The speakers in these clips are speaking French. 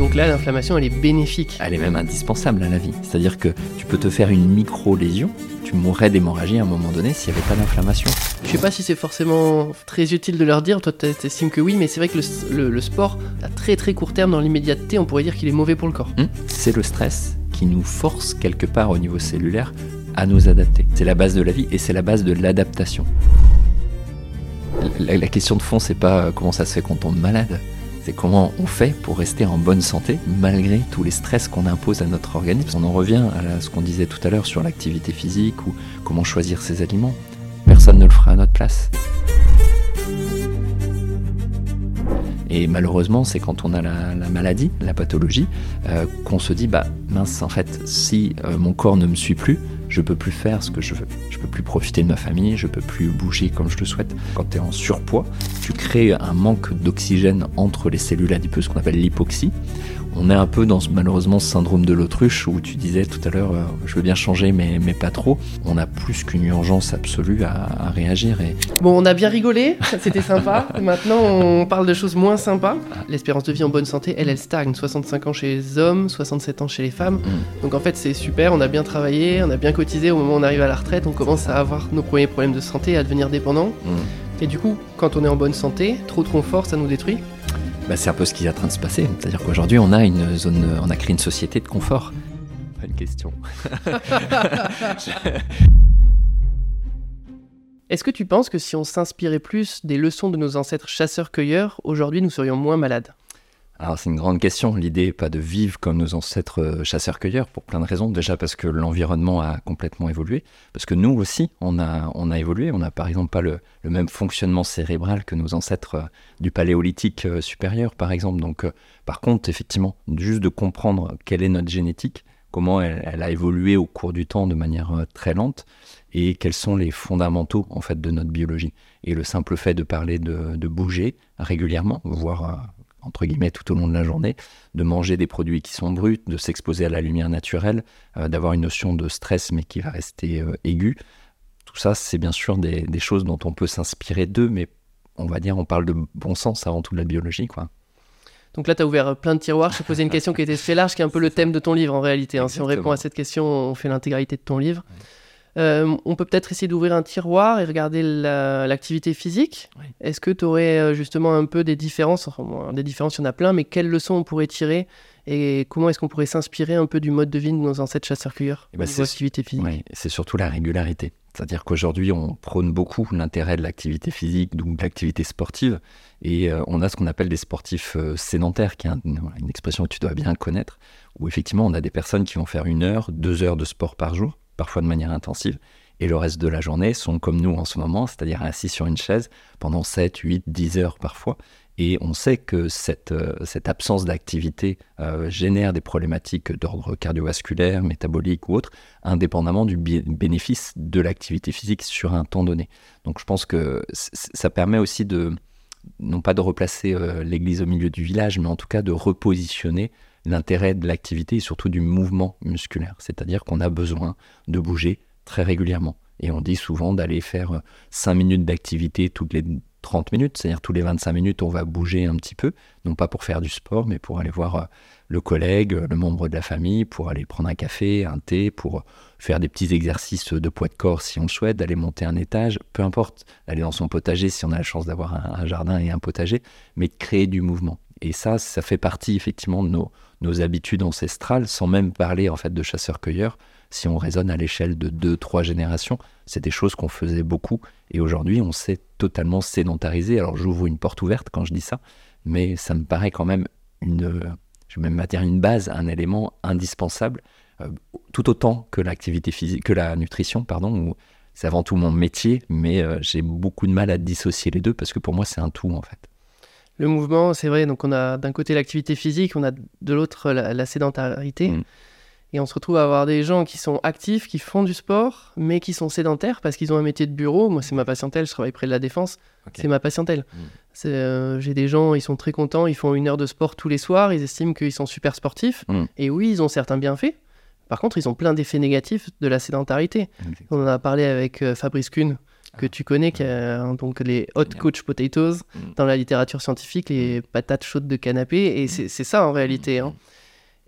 donc là, l'inflammation, elle est bénéfique. Elle est même indispensable à la vie. C'est-à-dire que tu peux te faire une micro-lésion, tu mourrais d'hémorragie à un moment donné s'il n'y avait pas d'inflammation. Je sais pas si c'est forcément très utile de leur dire, toi t'estimes que oui, mais c'est vrai que le, le, sport, à très très court terme, dans l'immédiateté, on pourrait dire qu'il est mauvais pour le corps. Hum, c'est le stress qui nous force quelque part au niveau cellulaire à nous adapter. C'est la base de la vie et c'est la base de l'adaptation. La, la, question de fond, c'est pas euh, comment ça se fait qu'on tombe malade, c'est comment on fait pour rester en bonne santé malgré tous les stress qu'on impose à notre organisme. On en revient à ce qu'on disait tout à l'heure sur l'activité physique ou comment choisir ses aliments. Personne ne le fera à notre place. Et malheureusement, c'est quand on a la, maladie, la pathologie, euh, qu'on se dit, bah mince, en fait, si euh, mon corps ne me suit plus, je peux plus faire ce que je veux. Je peux plus profiter de ma famille, je peux plus bouger comme je le souhaite. Quand tu es en surpoids, tu crées un manque d'oxygène entre les cellules adipeuses, ce qu'on appelle l'hypoxie. On est un peu dans malheureusement ce syndrome de l'autruche où tu disais tout à l'heure, euh, je veux bien changer mais, mais pas trop. On a plus qu'une urgence absolue à, réagir. Et... Bon, on a bien rigolé, c'était sympa. Maintenant, on parle de choses moins sympas. L'espérance de vie en bonne santé, elle, elle stagne. 65 ans chez les hommes, 67 ans chez les femmes. Mm. Donc en fait, c'est super, on a bien travaillé, on a bien au moment où on arrive à la retraite, on commence à avoir nos premiers problèmes de santé, à devenir dépendant. Mm. Et du coup, quand on est en bonne santé, trop de confort, ça nous détruit bah, C'est un peu ce qui est en train de se passer. C'est-à-dire qu'aujourd'hui, on a une zone, on a créé une société de confort. Bonne question. Est-ce que tu penses que si on s'inspirait plus des leçons de nos ancêtres chasseurs-cueilleurs, aujourd'hui nous serions moins malades? Alors c'est une grande question. L'idée pas de vivre comme nos ancêtres euh, chasseurs-cueilleurs pour plein de raisons. Déjà parce que l'environnement a complètement évolué, parce que nous aussi on a, on a évolué. On n'a par exemple pas le, même fonctionnement cérébral que nos ancêtres euh, du paléolithique euh, supérieur par exemple. Donc par contre effectivement, juste de comprendre quelle est notre génétique, comment elle, a évolué au cours du temps de manière très lente et quels sont les fondamentaux en fait de notre biologie. Et le simple fait de parler de bouger régulièrement, voire entre guillemets tout au long de la journée, de manger des produits qui sont bruts, de s'exposer à la lumière naturelle, euh, d'avoir une notion de stress mais qui va rester euh, aiguë. Tout ça, c'est bien sûr des, choses dont on peut s'inspirer d'eux, mais on va dire, on parle de bon sens avant tout de la biologie, quoi. Donc là, tu as ouvert plein de tiroirs. Je te posais une question qui était très large, qui est un peu le thème de ton livre en réalité. Hein. Si on répond à cette question, on fait l'intégralité de ton livre. Euh, on peut peut-être essayer d'ouvrir un tiroir et regarder l'activité physique. Est-ce que tu aurais euh, justement un peu des différences Des différences, il y en a plein, mais quelles leçons on pourrait tirer et comment est-ce qu'on pourrait s'inspirer un peu du mode de vie de nos ancêtres chasseurs-cueilleurs l'activité physique? C'est surtout la régularité. C'est-à-dire qu'aujourd'hui, on prône beaucoup l'intérêt de l'activité physique, donc de l'activité sportive, et euh, on a ce qu'on appelle des sportifs sédentaires, qui est une expression que tu dois bien connaître, où effectivement, on a des personnes qui vont faire une heure, deux heures de sport par jour, parfois de manière intensive, et le reste de la journée sont comme nous en ce moment, c'est-à-dire assis sur une chaise pendant 7, 8, 10 heures parfois. Et on sait que cette, euh, absence d'activité euh, génère des problématiques d'ordre cardiovasculaire, métabolique ou autre, indépendamment du bénéfice de l'activité physique sur un temps donné. Donc je pense que ça permet aussi de, non pas de replacer euh, l'église au milieu du village, mais en tout cas de repositionner l'intérêt de l'activité et surtout du mouvement musculaire. C'est-à-dire qu'on a besoin de bouger très régulièrement. Et on dit souvent d'aller faire 5 minutes d'activité toutes les 30 minutes, c'est-à-dire tous les 25 minutes, on va bouger un petit peu, non pas pour faire du sport, mais pour aller voir euh, le collègue, le membre de la famille, pour aller prendre un café, un thé, pour faire des petits exercices de poids de corps si on le souhaite, d'aller monter un étage, peu importe, d'aller dans son potager si on a la chance d'avoir un, jardin et un potager, mais de créer du mouvement. Et ça, ça fait partie effectivement de nos, nos habitudes ancestrales, sans même parler en fait de chasseurs-cueilleurs. Si on raisonne à l'échelle de deux, trois générations, c'est des choses qu'on faisait beaucoup. Et aujourd'hui, on s'est totalement sédentarisé. Alors j'ouvre une porte ouverte quand je dis ça, mais ça me paraît quand même une, je vais même une base, un élément indispensable, euh, tout autant que l'activité physique, que la nutrition, pardon. c'est avant tout mon métier, mais euh, j'ai beaucoup de mal à dissocier les deux parce que pour moi c'est un tout en fait le mouvement, c'est vrai. Donc, on a d'un côté l'activité physique, on a de l'autre la, sédentarité. Mm. Et on se retrouve à avoir des gens qui sont actifs, qui font du sport, mais qui sont sédentaires parce qu'ils ont un métier de bureau. Moi, c'est ma patientèle, je travaille près de la défense. C'est ma patientèle. Mm. Euh, j'ai des gens, ils sont très contents, ils font une heure de sport tous les soirs, ils estiment qu'ils sont super sportifs. Mm. Et oui, ils ont certains bienfaits. Par contre, ils ont plein d'effets négatifs de la sédentarité. On en a parlé avec euh, Fabrice Kuhn, que tu connais, qui donc les hot coach potatoes mm. dans la littérature scientifique, les patates chaudes de canapé, et c'est ça en réalité. Hein.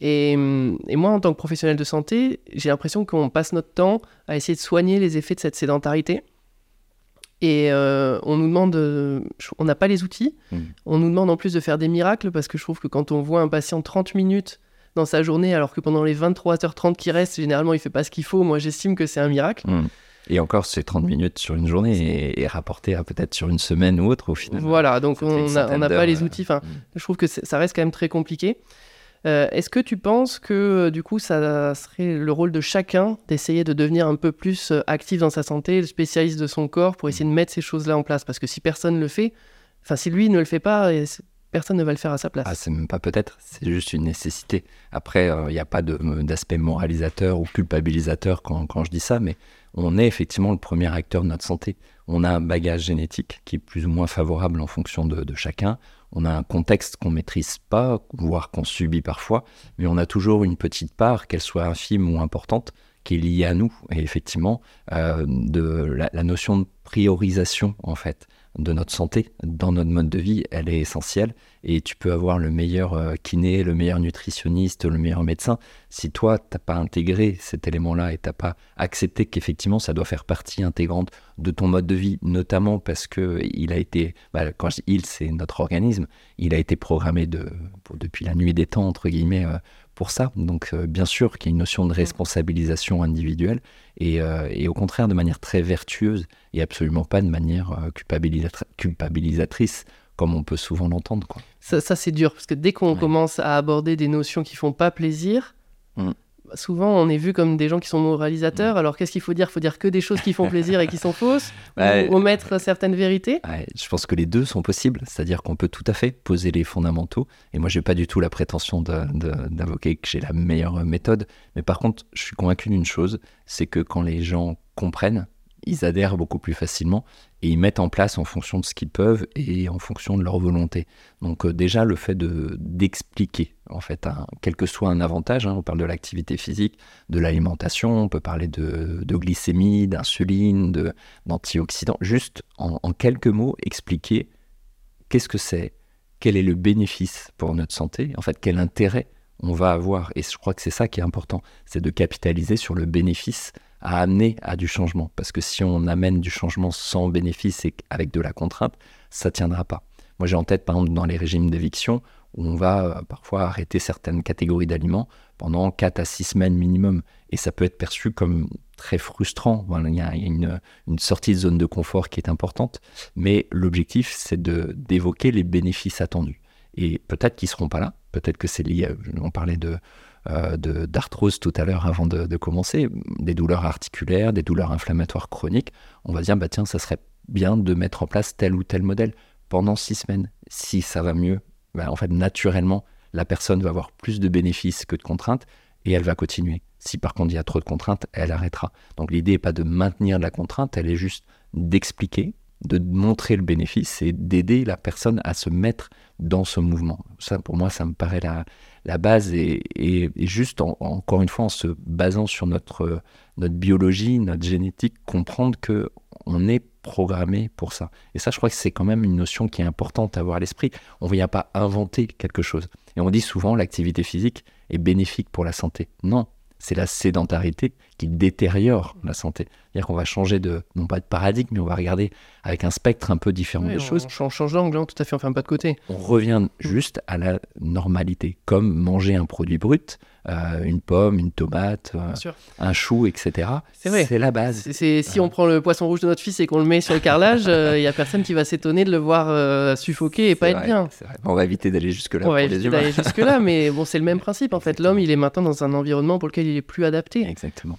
Et, et, moi, en tant que professionnel de santé, j'ai l'impression qu'on passe notre temps à essayer de soigner les effets de cette sédentarité. Et euh, on nous demande, on n'a pas les outils, mm. on nous demande en plus de faire des miracles parce que je trouve que quand on voit un patient 30 minutes dans sa journée alors que pendant les 23h30 qui restent, généralement il fait pas ce qu'il faut, moi j'estime que c'est un miracle. Mm. Et encore, c'est 30 minutes sur une journée et, rapporté à peut-être sur une semaine ou autre au final. Voilà, donc on n'a pas les outils. Enfin, mm. Je trouve que ça reste quand même très compliqué. Euh, est-ce que tu penses que euh, du coup ça serait le rôle de chacun d'essayer de devenir un peu plus euh, actif dans sa santé, le spécialiste de son corps pour essayer de mettre ces choses-là en place? Parce que si personne ne le fait, enfin si lui ne le fait pas, personne ne va le faire à sa place. Ah, c'est même pas peut-être, c'est juste une nécessité. Après, il n'y a pas d'aspect moralisateur ou culpabilisateur quand, quand, je dis ça, mais on est effectivement le premier acteur de notre santé. On a un bagage génétique qui est plus ou moins favorable en fonction de, chacun on a un contexte qu'on maîtrise pas, voire qu'on subit parfois, mais on a toujours une petite part, qu'elle soit infime ou importante, qui est liée à nous. Et effectivement, euh, de la, notion de priorisation, en fait, de notre santé dans notre mode de vie, elle est essentielle. Et tu peux avoir le meilleur euh, kiné, le meilleur nutritionniste, le meilleur médecin. Si toi, tu n'as pas intégré cet élément-là et tu n'as pas accepté qu'effectivement, ça doit faire partie intégrante de ton mode de vie, notamment parce que il a été, bah, quand je dis il, c'est notre organisme, il a été programmé de, depuis la nuit des temps, entre guillemets, euh, pour ça. Donc, euh, bien sûr qu'il y a une notion de responsabilisation individuelle et, et, au contraire de manière très vertueuse et absolument pas de manière culpabilisatrice comme on peut souvent l'entendre. Quoi. Ça, c'est dur, parce que dès qu'on commence à aborder des notions qui font pas plaisir, mm. Souvent on est vu comme des gens qui sont moralisateurs. Mm. Alors qu'est-ce qu'il faut dire? Il faut dire que des choses qui font plaisir et qui sont fausses, ou omettre certaines vérités? Je pense que les deux sont possibles, c'est-à-dire qu'on peut tout à fait poser les fondamentaux. Et moi, j'ai pas du tout la prétention d'invoquer que j'ai la meilleure méthode, mais par contre, je suis convaincu d'une chose, c'est que quand les gens comprennent, ils adhèrent beaucoup plus facilement et ils mettent en place en fonction de ce qu'ils peuvent et en fonction de leur volonté. Donc euh, déjà le fait de d'expliquer en fait quel que soit un avantage, hein, on parle de l'activité physique, de l'alimentation, on peut parler de, glycémie, d'insuline, d'antioxydants, juste en, quelques mots expliquer qu'est-ce que c'est, quel est le bénéfice pour notre santé, en fait quel intérêt on va avoir. Et je crois que c'est ça qui est important, c'est de capitaliser sur le bénéfice à amener à du changement. Parce que si on amène du changement sans bénéfice et avec de la contrainte, ça ne tiendra pas. Moi, j'ai en tête, par exemple, dans les régimes d'éviction, où on va euh, parfois arrêter certaines catégories d'aliments pendant 4 à 6 semaines minimum. Et ça peut être perçu comme très frustrant. il y a une, une, sortie de zone de confort qui est importante. Mais l'objectif, c'est d'évoquer les bénéfices attendus. Et peut-être qu'ils ne seront pas là. Peut-être que c'est lié, on parlait de euh, d'arthrose tout à l'heure avant de, commencer, des douleurs articulaires, des douleurs inflammatoires chroniques, on va dire, bah tiens, ça serait bien de mettre en place tel ou tel modèle pendant six semaines. Si ça va mieux, bah, en fait, naturellement, la personne va avoir plus de bénéfices que de contraintes et elle va continuer. Si par contre il y a trop de contraintes, elle arrêtera. Donc l'idée n'est pas de maintenir la contrainte, elle est juste d'expliquer, de montrer le bénéfice et d'aider la personne à se mettre dans ce mouvement. Ça, pour moi, ça me paraît la, la base est, juste, encore une fois, en se basant sur notre, notre biologie, notre génétique, comprendre que on est programmé pour ça. Et ça, je crois que c'est quand même une notion qui est importante à avoir à l'esprit. On ne vient pas inventer quelque chose. Et on dit souvent l'activité physique est bénéfique pour la santé. Non, c'est la sédentarité qui détériore la santé. C'est-à-dire qu'on va changer de, non pas de paradigme, mais on va regarder avec un spectre un peu différent des choses. On change d'angle, hein, tout à fait, on ferme pas de côté. On revient juste à la normalité, comme manger un produit brut, euh, une pomme, une tomate, euh, un chou, etc. C'est vrai. C'est la base. Si on prend le poisson rouge de notre fils et qu'on le met sur le carrelage, il euh, n'y a personne qui va s'étonner de le voir suffoquer et pas être bien. On va éviter d'aller jusque-là. On va éviter d'aller jusque-là, mais bon, c'est le même principe. En fait, l'homme, il est maintenant dans un environnement pour lequel il est plus adapté. Exactement.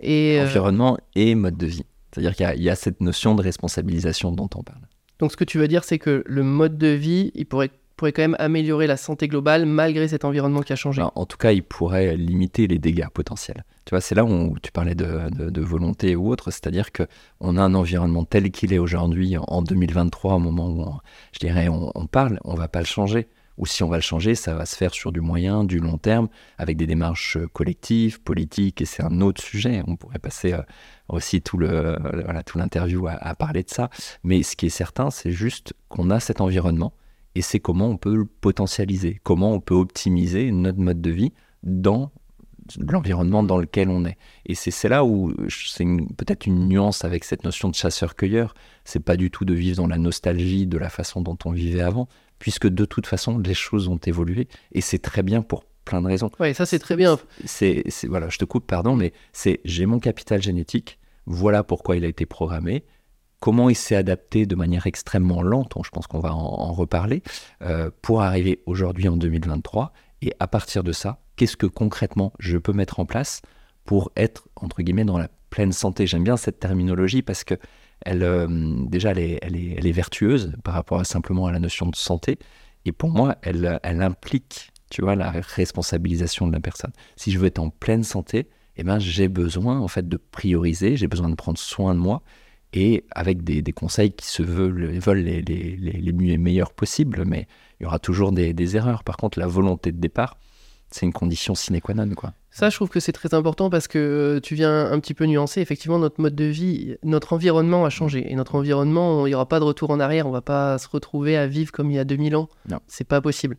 Et Environnement et mode de vie. C'est-à-dire qu'il y, a cette notion de responsabilisation dont on parle. Donc ce que tu veux dire, c'est que le mode de vie, il pourrait pourrait quand même améliorer la santé globale malgré cet environnement qui a changé. en tout cas, il pourrait limiter les dégâts potentiels. Tu vois, c'est là où tu parlais de, volonté ou autre, c'est-à-dire que on a un environnement tel qu'il est aujourd'hui en 2023, au moment où je dirais on, parle, on va pas le changer. Ou si on va le changer, ça va se faire sur du moyen, du long terme, avec des démarches collectives, politiques, et c'est un autre sujet. On pourrait passer euh, aussi tout le voilà, l'interview à, à, parler de ça. Mais ce qui est certain, c'est juste qu'on a cet environnement, et c'est comment on peut le potentialiser, comment on peut optimiser notre mode de vie dans l'environnement dans lequel on est. Et c'est là où c'est peut-être une nuance avec cette notion de chasseur-cueilleur. C'est pas du tout de vivre dans la nostalgie de la façon dont on vivait avant, puisque de toute façon, les choses ont évolué et c'est très bien pour plein de raisons. Oui, ça c'est très bien. C'est voilà, je te coupe, pardon, mais c'est j'ai mon capital génétique. Voilà pourquoi il a été programmé. Comment il s'est adapté de manière extrêmement lente, je pense qu'on va en, reparler, euh, pour arriver aujourd'hui en 2023. Et à partir de ça, qu'est-ce que concrètement je peux mettre en place pour être, entre guillemets, dans la pleine santé? J'aime bien cette terminologie parce que elle, euh, déjà, elle est, vertueuse par rapport simplement à la notion de santé. Et pour moi, elle, implique, tu vois, la responsabilisation de la personne. Si je veux être en pleine santé, eh ben, j'ai besoin en fait de prioriser, j'ai besoin de prendre soin de moi et avec des, conseils qui se veulent, les, les, les, meilleurs possibles, mais il y aura toujours des, des erreurs. Par contre, la volonté de départ, c'est une condition sine qua non. Quoi. Ça, je trouve que c'est très important parce que euh, tu viens un petit peu nuancer. Effectivement, notre mode de vie, notre environnement a changé. Et notre environnement, il n'y aura pas de retour en arrière. On va pas se retrouver à vivre comme il y a 2000 ans. Non. C'est pas possible.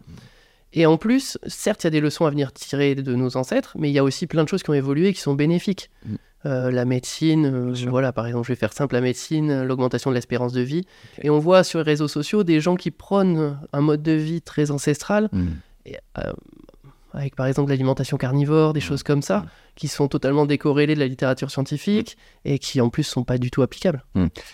Et en plus, certes, il y a des leçons à venir tirer de nos ancêtres, mais il y a aussi plein de choses qui ont évolué qui sont bénéfiques. Mm. Euh, la médecine, euh, voilà, par exemple, je vais faire simple, la médecine, l'augmentation de l'espérance de vie. Okay. Et on voit sur les réseaux sociaux des gens qui prônent un mode de vie très ancestral. Mm. Et, euh, avec par exemple l'alimentation carnivore, des Mmh. choses comme ça, Mmh. Qui sont totalement décorrélées de la littérature scientifique et qui en plus sont pas du tout applicables.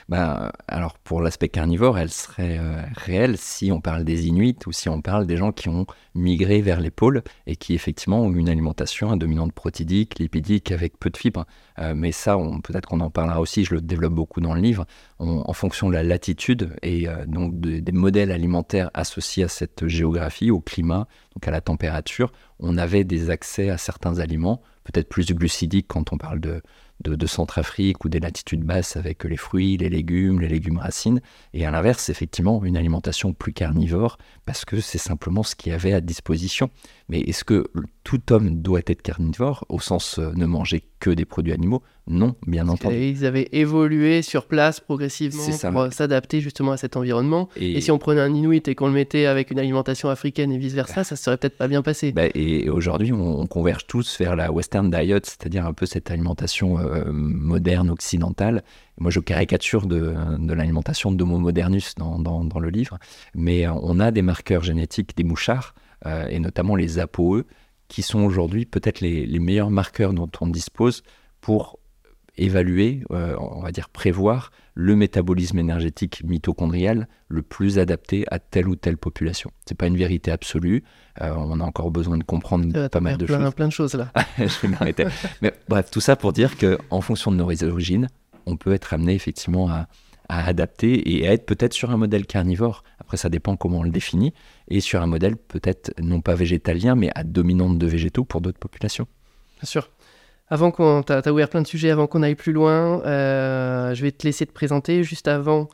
Bah, alors pour l'aspect carnivore, elle serait euh, réelle si on parle des Inuits ou si on parle des gens qui ont migré vers les pôles et qui effectivement ont une alimentation dominante protidique, lipidique avec peu de fibres. Euh, mais ça, peut-être qu'on en parlera aussi, je le développe beaucoup dans le livre, en fonction de la latitude et euh, donc de- des modèles alimentaires associés à cette géographie, au climat, donc à la température, on avait des accès à certains aliments, peut-être plus glucidiques quand on parle de Centrafrique ou des latitudes basses avec les fruits, les légumes, les légumes racines, et à l'inverse, effectivement, une alimentation plus carnivore, parce que c'est simplement ce qu'il y avait à disposition. Mais est-ce que tout homme doit être carnivore, au sens euh, ne manger que des produits animaux? Non, bien entendu. Et ils avaient évolué sur place progressivement pour euh, s'adapter justement à cet environnement. Et, Et si on prenait un Inuit et qu'on le mettait avec une alimentation africaine et vice-versa, ça serait peut-être pas bien passé. bah, et- aujourd'hui, on, on converge tous vers la Western Diet, c'est-à-dire un peu cette alimentation euh, moderne, occidentale. Moi, je caricature de, de l'alimentation d'Homo modernus dans, dans, dans le livre, mais euh, on a des marqueurs génétiques des mouchards, euh, et notamment les ApoE, qui sont aujourd'hui peut-être les, les meilleurs marqueurs dont on dispose pour évaluer, euh, on va dire prévoir, le métabolisme énergétique mitochondrial le plus adapté à telle ou telle population. C'est pas une vérité absolue. euh, on a encore besoin de comprendre pas mal de plein, choses. plein de choses là. je vais m'arrêter. Mais bref, tout ça pour dire que en fonction de nos origines, on peut être amené effectivement à, à adapter et à être peut-être sur un modèle carnivore. Après, ça dépend comment on le définit. Et sur un modèle peut-être non pas végétalien, mais à dominante de végétaux pour d'autres populations. Bien sûr. Avant qu'on. T'as as ouvert plein de sujets avant qu'on aille plus loin. euh, je vais te laisser te présenter. Juste avant,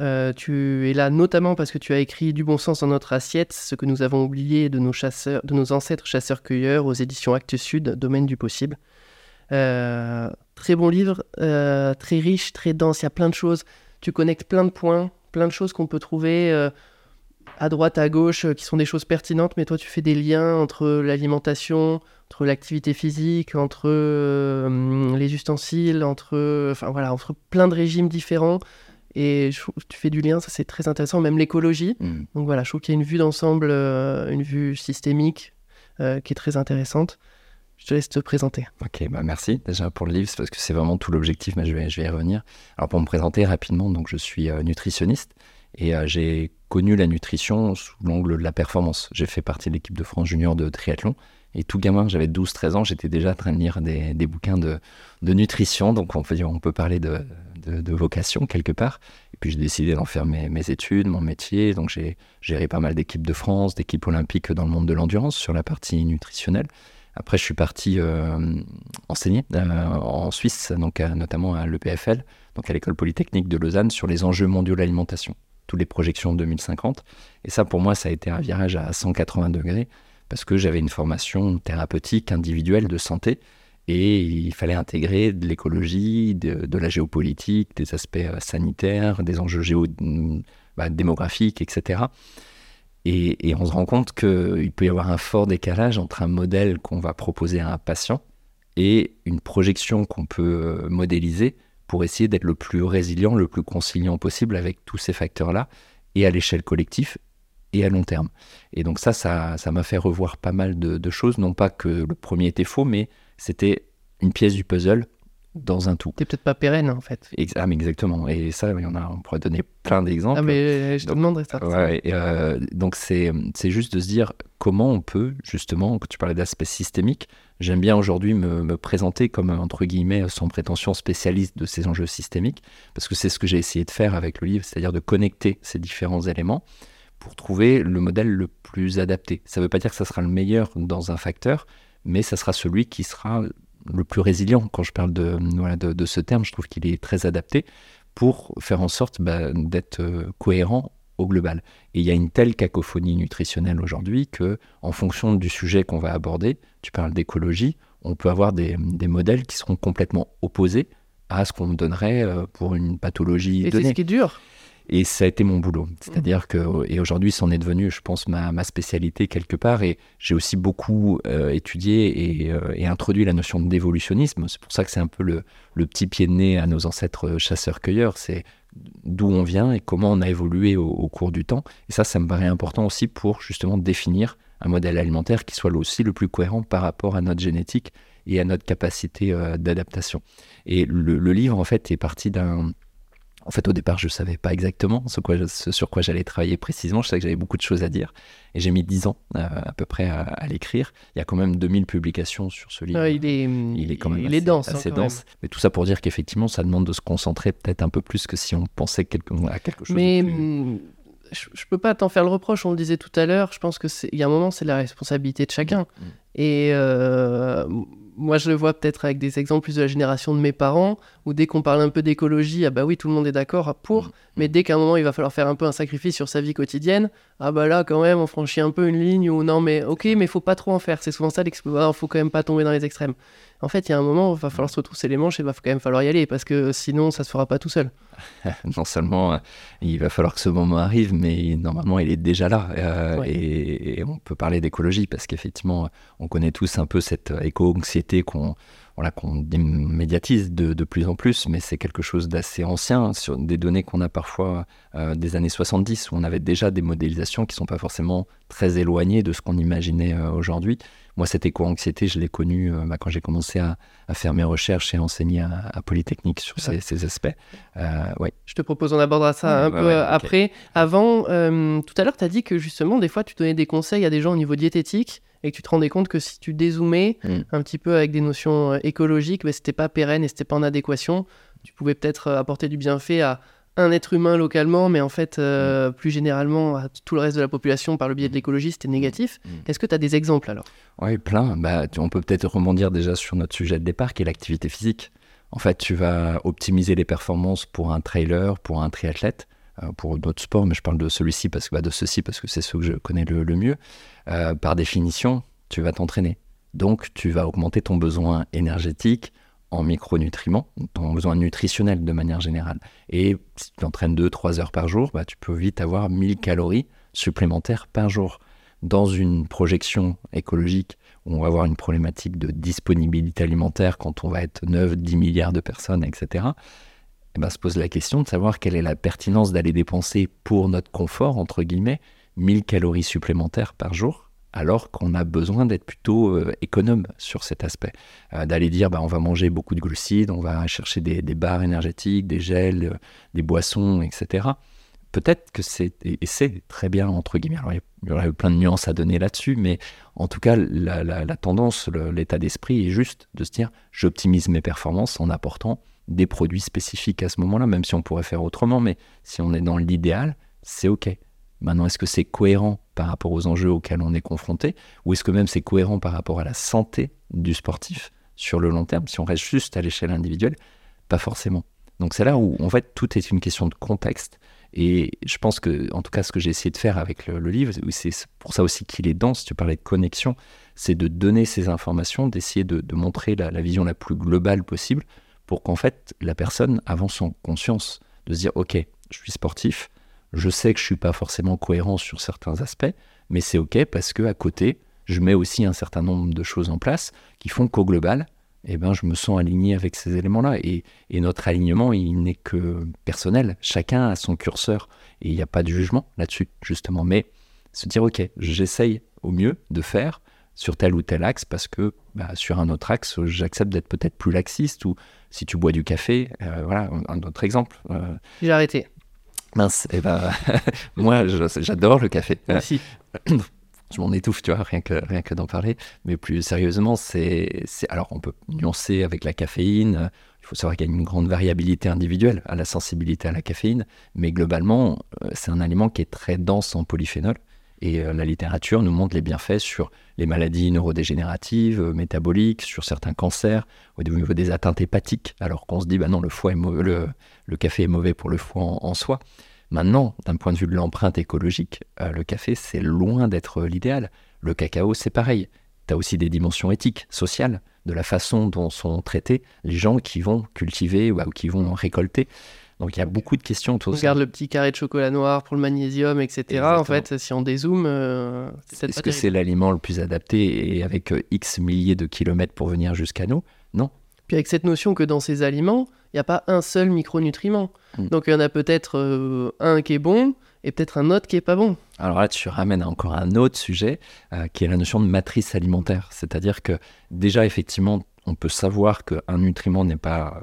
euh, tu es là notamment parce que tu as écrit Du bon sens dans notre assiette, ce que nous avons oublié de nos, chasseurs, de nos ancêtres chasseurs-cueilleurs aux éditions Actes Sud, Domaine du possible. Euh, très bon livre, très riche, très dense. Il y a plein de choses. Tu connectes plein de points, plein de choses qu'on peut trouver. À droite, à gauche, euh, qui sont des choses pertinentes, mais toi, tu fais des liens entre l'alimentation, entre l'activité physique, entre euh, les ustensiles, entre, enfin voilà, entre plein de régimes différents. Et je tu fais du lien, ça c'est très intéressant, même l'écologie. Mm. Donc voilà, je trouve qu'il y a une vue d'ensemble, euh, une vue systémique euh, qui est très intéressante. Je te laisse te présenter. Ok, bah merci déjà pour le livre, c'est parce que c'est vraiment tout l'objectif, mais je vais, je vais y revenir. Alors pour me présenter rapidement, donc je suis nutritionniste et euh, j'ai connu la nutrition sous l'angle de la performance. J'ai fait partie de l'équipe de France junior de triathlon et tout gamin, j'avais 12-13 ans, j'étais déjà en train de lire des, bouquins de, nutrition, donc on peut, dire, on peut parler de, vocation quelque part. Et puis j'ai décidé d'en faire mes, études, mon métier, donc j'ai géré pas mal d'équipes de France, d'équipes olympiques dans le monde de l'endurance sur la partie nutritionnelle. Après, je suis parti euh, enseigner euh, en Suisse, donc notamment à l'EPFL, donc à l'école polytechnique de Lausanne, sur les enjeux mondiaux de l'alimentation. Toutes les projections de 2050. Et ça, pour moi, ça a été un virage à 180 degrés parce que j'avais une formation thérapeutique individuelle de santé et il fallait intégrer de l'écologie, de, la géopolitique, des aspects euh, sanitaires, des enjeux géo, mm, bah, démographiques, etc. Et, et, on se rend compte qu'il peut y avoir un fort décalage entre un modèle qu'on va proposer à un patient et une projection qu'on peut euh, modéliser pour essayer d'être le plus résilient, le plus conciliant possible avec tous ces facteurs-là, et à l'échelle collective et à long terme. Et donc ça, ça m'a fait revoir pas mal de, choses, non pas que le premier était faux, mais c'était une pièce du puzzle dans un tout. T'es peut-être pas pérenne en fait. ah, mais exactement. Et ça, il y en a, on pourrait donner plein d'exemples. Ah, mais je te demanderais ça. Ouais, euh, donc c'est juste de se dire comment on peut, justement, quand tu parlais d'aspect systémique, j'aime bien aujourd'hui me, présenter comme, entre guillemets, sans prétention spécialiste de ces enjeux systémiques, parce que c'est ce que j'ai essayé de faire avec le livre, c'est-à-dire de connecter ces différents éléments pour trouver le modèle le plus adapté. Ça ne veut pas dire que ça sera le meilleur dans un facteur, mais ça sera celui qui sera le plus résilient. Quand je parle de, de, ce terme, je trouve qu'il est très adapté pour faire en sorte bah, d'être euh, cohérent au global. Et il y a une telle cacophonie nutritionnelle aujourd'hui que, en fonction du sujet qu'on va aborder, tu parles d'écologie, on peut avoir des, modèles qui seront complètement opposés à ce qu'on donnerait euh, pour une pathologie Et c'est ce qui est dur. Et ça a été mon boulot. C'est-à-dire que, et aujourd'hui, c'en est devenu, je pense, ma, ma spécialité quelque part. Et j'ai aussi beaucoup euh, étudié euh, et, introduit la notion d'évolutionnisme. C'est pour ça que c'est un peu le, le, petit pied de nez à nos ancêtres chasseurs-cueilleurs. C'est d'où on vient et comment on a évolué au, cours du temps. Et ça, ça me paraît important aussi pour justement définir un modèle alimentaire qui soit aussi le plus cohérent par rapport à notre génétique et à notre capacité euh, d'adaptation. Et le, le livre, en fait, est parti d'un en fait, au départ, je ne savais pas exactement ce, sur quoi j'allais travailler précisément. Je savais que j'avais beaucoup de choses à dire. Et j'ai mis 10 ans euh, à peu près à, l'écrire. Il y a quand même 2000 publications sur ce livre. il, est, il est quand même assez, dense. Hein, dense. Mais tout ça pour dire qu'effectivement, ça demande de se concentrer peut-être un peu plus que si on pensait quelque, à quelque chose. Mais hum, je ne peux pas t'en faire le reproche. On le disait tout à l'heure. Je pense qu'il y a un moment, c'est la responsabilité de chacun. Mmh. Et euh, moi, je le vois peut-être avec des exemples plus de la génération de mes parents, où dès qu'on parle un peu d'écologie, ah bah oui, tout le monde est d'accord pour, mmh, mais dès qu'à un moment il va falloir faire un peu un sacrifice sur sa vie quotidienne, ah bah là, quand même, on franchit un peu une ligne où non, mais ok, mais faut pas trop en faire. C'est souvent ça l'exploit. Il faut quand même pas tomber dans les extrêmes. En fait, il y a un moment, il va falloir se retrousser les manches et il va quand même falloir y aller parce que sinon, ça se fera pas tout seul. non seulement euh, il va falloir que ce moment arrive, mais normalement, il est déjà là. Euh, et, et, on peut parler d'écologie parce qu'effectivement, on connaît tous un peu cette éco-anxiété qu'on voilà, qu'on médiatise de, de, plus en plus, mais c'est quelque chose d'assez ancien, sur des données qu'on a parfois euh, des années 70, où on avait déjà des modélisations qui ne sont pas forcément très éloignées de ce qu'on imaginait euh, aujourd'hui. Moi, cette éco-anxiété, je l'ai connue euh, bah, quand j'ai commencé à, à, faire mes recherches et enseigner à, à Polytechnique sur ces, ces aspects. ouais. Je te propose, on abordera ça un peu après. Avant, tout à l'heure, tu as dit que justement, des fois, tu donnais des conseils à des gens au niveau diététique et que tu te rendais compte que si tu dézoomais mm. un petit peu avec des notions euh, écologiques, mais c'était pas pérenne et c'était pas en adéquation, tu pouvais peut-être euh, apporter du bienfait à un être humain localement, mais en fait, euh, mm. plus généralement, à tout le reste de la population par le biais de mm. l'écologie, c'était négatif. Est-ce que tu as des exemples alors? Oui, plein. Bah, on peut peut-être rebondir déjà sur notre sujet de départ, qui est l'activité physique. En fait, tu vas optimiser les performances pour un trailer, pour un triathlète. Euh, pour d'autres sports, mais je parle de celui-ci parce que bah, de ceci parce que c'est ce que je connais le, mieux. Euh, par définition, tu vas t'entraîner. Donc, tu vas augmenter ton besoin énergétique en micronutriments, ton besoin nutritionnel de manière générale. Et si tu t'entraînes 2-3 heures par jour, bah, tu peux vite avoir 1000 calories supplémentaires par jour. Dans une projection écologique on va avoir une problématique de disponibilité alimentaire quand on va être 9-10 milliards de personnes, etc., eh ben, se pose la question de savoir quelle est la pertinence d'aller dépenser pour notre confort, entre guillemets, 1000 calories supplémentaires par jour, alors qu'on a besoin d'être plutôt euh, économe sur cet aspect. Euh, d'aller dire, bah, on va manger beaucoup de glucides, on va chercher des, barres énergétiques, des gels, euh, des boissons, etc. Peut-être que c'est, et c'est très bien, entre guillemets, alors il y aurait plein de nuances à donner là-dessus, mais en tout cas, la, la tendance, l'état d'esprit est juste de se dire, j'optimise mes performances en apportant des produits spécifiques à ce moment-là, même si on pourrait faire autrement, mais si on est dans l'idéal, c'est OK. Maintenant, est-ce que c'est cohérent par rapport aux enjeux auxquels on est confronté, ou est-ce que même c'est cohérent par rapport à la santé du sportif sur le long terme, si on reste juste à l'échelle individuelle? Pas forcément. Donc c'est là où, en fait, tout est une question de contexte Et je pense que, en tout cas, ce que j'ai essayé de faire avec le, livre, c'est pour ça aussi qu'il est dense, tu parlais de connexion, c'est de donner ces informations, d'essayer de, montrer la, vision la plus globale possible pour qu'en fait, la personne avance en conscience, de se dire, OK, je suis sportif, je sais que je suis pas forcément cohérent sur certains aspects, mais c'est OK parce que à côté, je mets aussi un certain nombre de choses en place qui font qu'au global, eh ben, je me sens aligné avec ces éléments-là. Et, notre alignement, il n'est que personnel. Chacun a son curseur. Et il n'y a pas de jugement là-dessus, justement. Mais se dire, OK, j'essaye au mieux de faire sur tel ou tel axe parce que bah, sur un autre axe, j'accepte d'être peut-être plus laxiste. Ou si tu bois du café, euh, voilà, un autre exemple. Euh, J'ai arrêté. Mince, et eh ben, moi j'adore le café. Merci. je m'en étouffe, tu vois, rien que, rien que d'en parler. Mais plus sérieusement, c'est. Alors, on peut nuancer avec la caféine. Il faut savoir qu'il y a une grande variabilité individuelle à la sensibilité à la caféine. Mais globalement, euh, c'est un aliment qui est très dense en polyphénol. Et euh, la littérature nous montre les bienfaits sur les maladies neurodégénératives, euh, métaboliques, sur certains cancers, au niveau des atteintes hépatiques, alors qu'on se dit, bah non, le, café est mauvais pour le foie en soi. Maintenant, d'un point de vue de l'empreinte écologique, euh, le café, c'est loin d'être l'idéal. Le cacao, c'est pareil. Tu as aussi des dimensions éthiques, sociales, de la façon dont sont traités les gens qui vont cultiver ou qui vont récolter. Donc il y a beaucoup de questions autour de Regarde le petit carré de chocolat noir pour le magnésium, etc. En fait, si on dézoome, euh, Est-ce que c'est l'aliment le plus adapté et avec euh, X milliers de kilomètres pour venir jusqu'à nous? Non. Puis avec cette notion que dans ces aliments, il n'y a pas un seul micronutriment. Mm. Donc il y en a peut-être euh, un qui est bon et peut-être un autre qui est pas bon. Alors là, tu ramènes encore un autre sujet euh, qui est la notion de matrice alimentaire. C'est-à-dire que déjà, effectivement, on peut savoir qu'un nutriment n'est pas,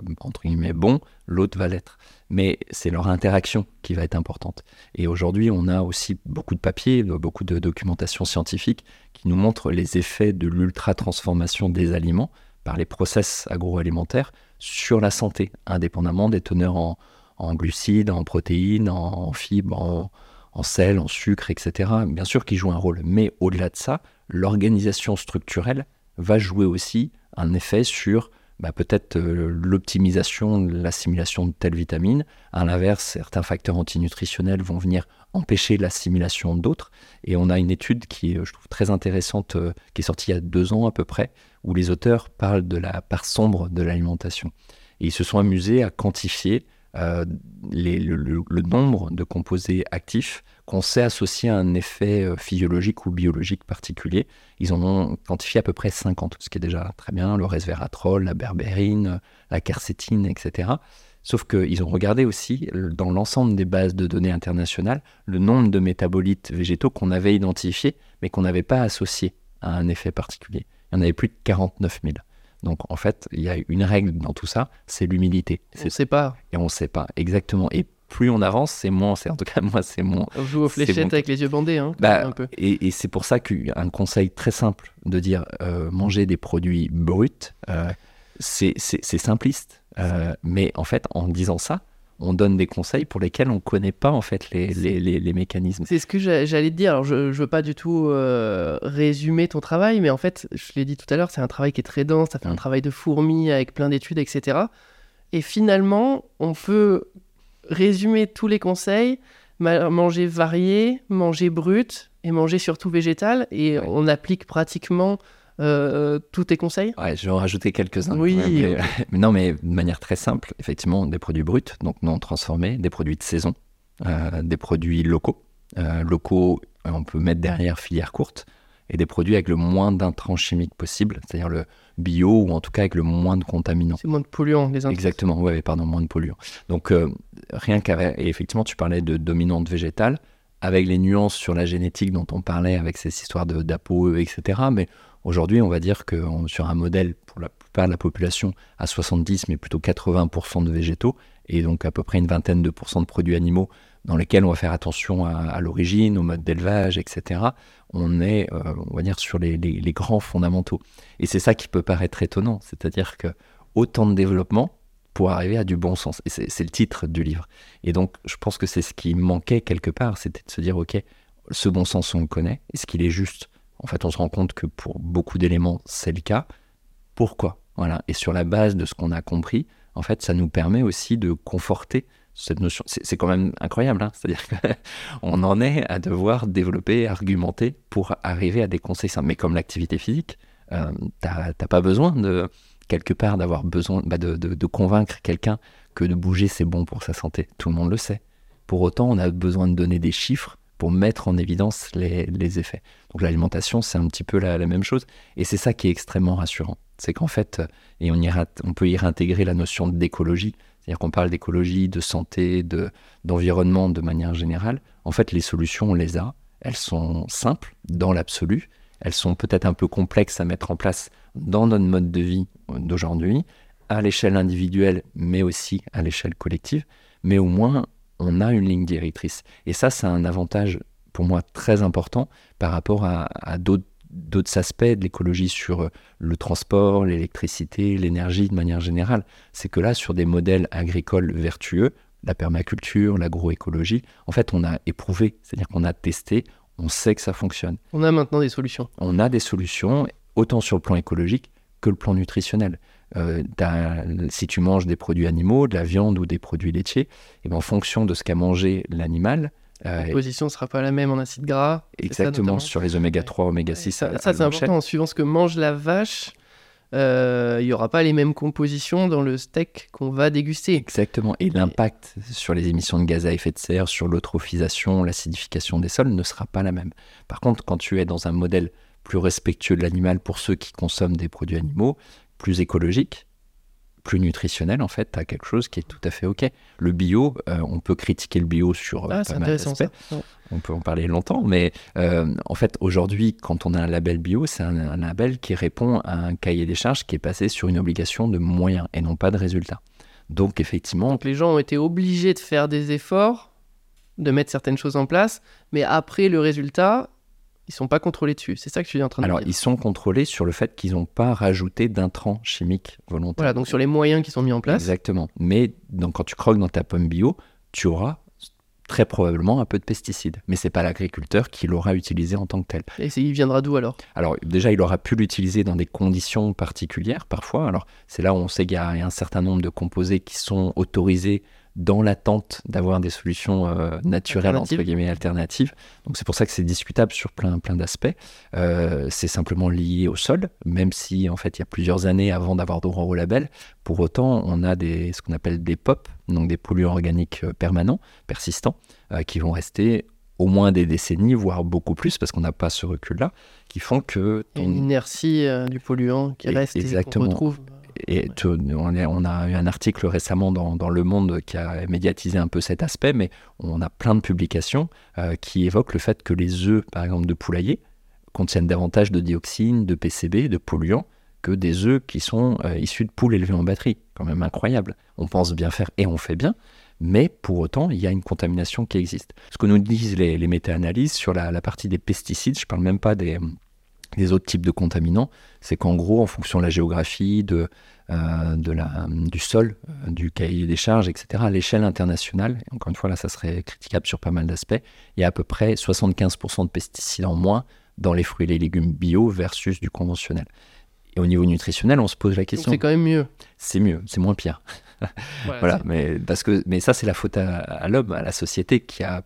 bon, l'autre va l'être. Mais c'est leur interaction qui va être importante. Et aujourd'hui, on a aussi beaucoup de papiers, beaucoup de documentation scientifique qui nous montrent les effets de l'ultra-transformation des aliments par les process agroalimentaires sur la santé, indépendamment des teneurs en, glucides, en protéines, en, fibres, en, sel, en sucre, etc. Bien sûr qu'ils jouent un rôle, mais au-delà de ça, l'organisation structurelle va jouer aussi un effet sur bah, peut-être euh, l'optimisation l'assimilation de telle vitamine. À l'inverse, certains facteurs antinutritionnels vont venir empêcher l'assimilation d'autres. Et on a une étude qui est, je trouve, très intéressante, euh, qui est sortie il y a deux ans à peu près, où les auteurs parlent de la part sombre de l'alimentation. Et ils se sont amusés à quantifier euh, le, nombre de composés actifs qu'on sait associer à un effet euh, physiologique ou biologique particulier. Ils en ont quantifié à peu près 50, ce qui est déjà très bien, le resveratrol, la berbérine, la quercétine, etc. Sauf qu'ils ont regardé aussi, dans l'ensemble des bases de données internationales, le nombre de métabolites végétaux qu'on avait identifiés, mais qu'on n'avait pas associés à un effet particulier il y en avait plus de 49 000. Donc en fait, il y a une règle dans tout ça, c'est l'humilité. On ne sait pas. Et on ne sait pas, exactement. Et plus on avance, c'est moins, c'est en tout cas moi, c'est moins. On joue aux fléchettes avec les yeux bandés, hein, bah, un peu. Et, c'est pour ça qu'un conseil très simple de dire euh, manger des produits bruts, euh, c'est simpliste. Euh, mais en fait, en disant ça, on donne des conseils pour lesquels on ne connaît pas en fait les, les, mécanismes. C'est ce que j'allais te dire. Alors, je ne veux pas du tout euh, résumer ton travail, mais en fait, je l'ai dit tout à l'heure, c'est un travail qui est très dense, ça fait un mm. travail de fourmi avec plein d'études, etc. Et finalement, on peut résumer tous les conseils, manger varié, manger brut et manger surtout végétal, et on applique pratiquement euh, tous tes conseils Ouais, je vais en rajouter quelques-uns. Oui. mais, non, mais de manière très simple, effectivement, des produits bruts, donc non transformés, des produits de saison, euh, des produits locaux. Euh, locaux, on peut mettre derrière filière courte, et des produits avec le moins d'intrants chimiques possible, c'est-à-dire le bio ou en tout cas avec le moins de contaminants. C'est moins de polluants, les intrants. Exactement, oui, pardon, moins de polluants. Donc, rien qu'avec. Et effectivement, tu parlais de dominante végétale, avec les nuances sur la génétique dont on parlait avec ces histoires d'ApoE, etc. Mais Aujourd'hui, on va dire que sur un modèle, pour la plupart de la population, à 70, mais plutôt 80% de végétaux, et donc à peu près une vingtaine de pourcents de produits animaux dans lesquels on va faire attention à, l'origine, au mode d'élevage, etc. On est, euh, on va dire, sur les, grands fondamentaux. Et c'est ça qui peut paraître étonnant, c'est-à-dire que autant de développement pour arriver à du bon sens. Et c'est le titre du livre. Et donc, je pense que c'est ce qui manquait quelque part, c'était de se dire, OK, ce bon sens, on le connaît. Est-ce qu'il est juste? En fait, on se rend compte que pour beaucoup d'éléments, c'est le cas. Pourquoi? Voilà. Et sur la base de ce qu'on a compris, en fait, ça nous permet aussi de conforter cette notion, c'est quand même incroyable. Hein. C'est-à-dire qu'on en est à devoir développer, argumenter pour arriver à des conseils simples. Mais comme l'activité physique, euh, t'as pas besoin de quelque part d'avoir besoin bah, de, convaincre quelqu'un que de bouger c'est bon pour sa santé. Tout le monde le sait. Pour autant, on a besoin de donner des chiffres pour mettre en évidence les, effets. Donc l'alimentation, c'est un petit peu la, même chose. Et c'est ça qui est extrêmement rassurant. C'est qu'en fait, et on, on peut y réintégrer la notion d'écologie, c'est-à-dire qu'on parle d'écologie, de santé, de, d'environnement de manière générale. En fait, les solutions, on les a. Elles sont simples dans l'absolu. Elles sont peut-être un peu complexes à mettre en place dans notre mode de vie d'aujourd'hui, à l'échelle individuelle, mais aussi à l'échelle collective. Mais au moins, on a une ligne directrice. Et ça, c'est un avantage pour moi très important par rapport à, à d'autres d'autres aspects de l'écologie sur euh, le transport, l'électricité, l'énergie de manière générale. C'est que là, sur des modèles agricoles vertueux, la permaculture, l'agroécologie, en fait, on a éprouvé, c'est-à-dire qu'on a testé, on sait que ça fonctionne. On a maintenant des solutions. On a des solutions, autant sur le plan écologique que le plan nutritionnel. Euh, si tu manges des produits animaux, de la viande ou des produits laitiers, et ben, en fonction de ce qu'a mangé l'animal, la composition ne sera pas la même en acide gras. Exactement, sur les oméga 3, oméga 6. Ça, c'est important. En suivant ce que mange la vache, euh, il n'y aura pas les mêmes compositions dans le steak qu'on va déguster. Exactement. Et, l'impact sur les émissions de gaz à effet de serre, sur l'eutrophisation, l'acidification des sols ne sera pas la même. Par contre, quand tu es dans un modèle plus respectueux de l'animal pour ceux qui consomment des produits animaux, plus écologique, plus nutritionnel, en fait, tu as quelque chose qui est tout à fait OK. Le bio, euh, on peut critiquer le bio sur euh, ah, pas mal d'aspects. On peut en parler longtemps, mais euh, en fait, aujourd'hui, quand on a un label bio, c'est un, label qui répond à un cahier des charges qui est passé sur une obligation de moyens et non pas de résultats. Donc, effectivement. Donc, les gens ont été obligés de faire des efforts, de mettre certaines choses en place, mais après le résultat, ils sont pas contrôlés dessus. C'est ça que tu es en train de dire. Alors, ils sont contrôlés sur le fait qu'ils n'ont pas rajouté d'intrants chimiques volontaires. Voilà, donc sur les moyens qui sont mis en place. Exactement. Mais donc, quand tu croques dans ta pomme bio, tu auras très probablement un peu de pesticides. Mais c'est pas l'agriculteur qui l'aura utilisé en tant que tel. Et il viendra d'où alors? Alors déjà, il aura pu l'utiliser dans des conditions particulières parfois. Alors c'est là où on sait qu'il y a un certain nombre de composés qui sont autorisés dans l'attente d'avoir des solutions euh, naturelles, entre guillemets, alternatives. Donc c'est pour ça que c'est discutable sur plein, plein d'aspects. Euh, c'est simplement lié au sol, même si en fait il y a plusieurs années avant d'avoir droit au label. Pour autant, on a des, ce qu'on appelle des POP, donc des polluants organiques euh, permanents, persistants, qui vont rester au moins des décennies, voire beaucoup plus, parce qu'on n'a pas ce recul-là, qui font que... Une inertie du polluant qui reste et qu'on retrouve et on, a eu un article récemment dans, Le Monde qui a médiatisé un peu cet aspect, mais on a plein de publications euh, qui évoquent le fait que les œufs, par exemple, de poulailler, contiennent davantage de dioxines, de PCB, de polluants, que des œufs qui sont euh, issus de poules élevées en batterie. Quand même incroyable. On pense bien faire et on fait bien, mais pour autant, il y a une contamination qui existe. Ce que nous disent les, méta-analyses sur la, la, partie des pesticides, je ne parle même pas des, des autres types de contaminants, c'est qu'en gros, en fonction de la géographie, de, euh, de la, du sol, euh, du cahier des charges, etc., à l'échelle internationale, et encore une fois, là, ça serait critiquable sur pas mal d'aspects, il y a à peu près 75% de pesticides en moins dans les fruits et les légumes bio versus du conventionnel. Et au niveau nutritionnel, on se pose la question. C'est quand même mieux. C'est mieux, c'est moins pire. voilà, mais, parce que, mais ça, c'est la faute à, à l'homme, à la société qui a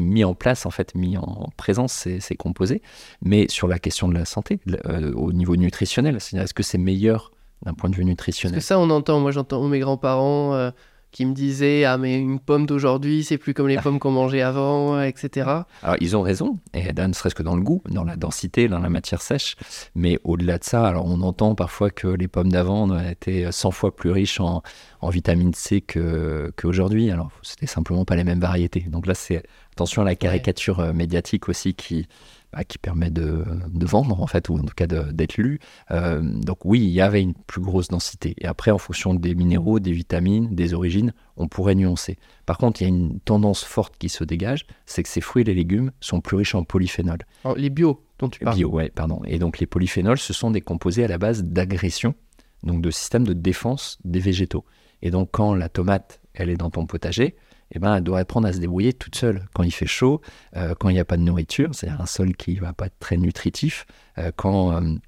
mis en place, en fait, mis en présence ces, composés. Mais sur la question de la santé, euh, au niveau nutritionnel, est-ce que c'est meilleur d'un point de vue nutritionnel? Parce ça, on entend? Moi, j'entends mes grands-parents euh, qui me disaient Ah, mais une pomme d'aujourd'hui, c'est plus comme les pommes qu'on mangeait avant, etc. Alors, ils ont raison, et ne serait-ce que dans le goût, dans la densité, dans la matière sèche. Mais au-delà de ça, alors on entend parfois que les pommes d'avant étaient 100 fois plus riches en, en vitamine C qu'aujourd'hui. alors, c'était simplement pas les mêmes variétés. Donc là, c'est attention à la caricature euh, médiatique aussi qui, bah, qui permet de, vendre, en fait, ou en tout cas d'être lu. Euh, donc oui, il y avait une plus grosse densité. Et après, en fonction des minéraux, des vitamines, des origines, on pourrait nuancer. Par contre, il y a une tendance forte qui se dégage, c'est que ces fruits et les légumes sont plus riches en polyphénols. les bio dont tu parles. Bio, ouais, pardon. Et donc les polyphénols, ce sont des composés à la base d'agression, donc de système de défense des végétaux. Et donc quand la tomate, elle est dans ton potager, eh ben, elle doit apprendre à se débrouiller toute seule. Quand il fait chaud, euh, quand il n'y a pas de nourriture, c'est-à-dire un sol qui ne va pas être très nutritif, euh, quand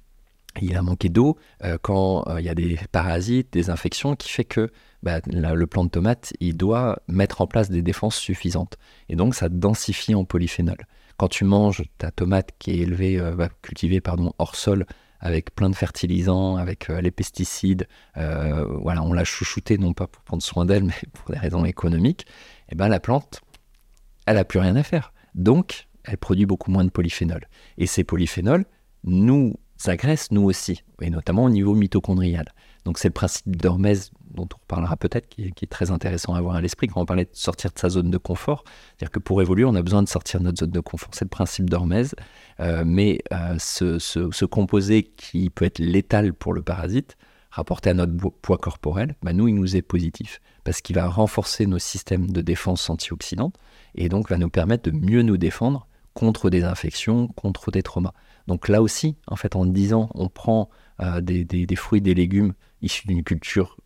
il a manqué d'eau, euh, quand euh, il y a des parasites, des infections, qui fait que bah, le plant de tomate, il doit mettre en place des défenses suffisantes. Et donc, ça densifie en polyphénol. Quand tu manges ta tomate qui est élevée, euh, bah, cultivée pardon, hors sol, avec plein de fertilisants, avec les pesticides, voilà, on l'a chouchoutée non pas pour prendre soin d'elle, mais pour des raisons économiques, eh ben la plante, elle n'a plus rien à faire. Donc, elle produit beaucoup moins de polyphénol. Et ces polyphénols, nous agressent, nous aussi, et notamment au niveau mitochondrial. Donc c'est le principe d'Hormèse dont on reparlera peut-être, qui, est très intéressant à avoir à l'esprit quand on parlait de sortir de sa zone de confort. C'est-à-dire que pour évoluer, on a besoin de sortir de notre zone de confort. C'est le principe d'Hormèse. Euh, mais euh, ce, composé qui peut être létal pour le parasite, rapporté à notre poids corporel, bah nous, il nous est positif parce qu'il va renforcer nos systèmes de défense antioxydante et donc va nous permettre de mieux nous défendre contre des infections, contre des traumas. Donc là aussi, en fait, en disant on prend euh, des, fruits, des légumes issus d'une culture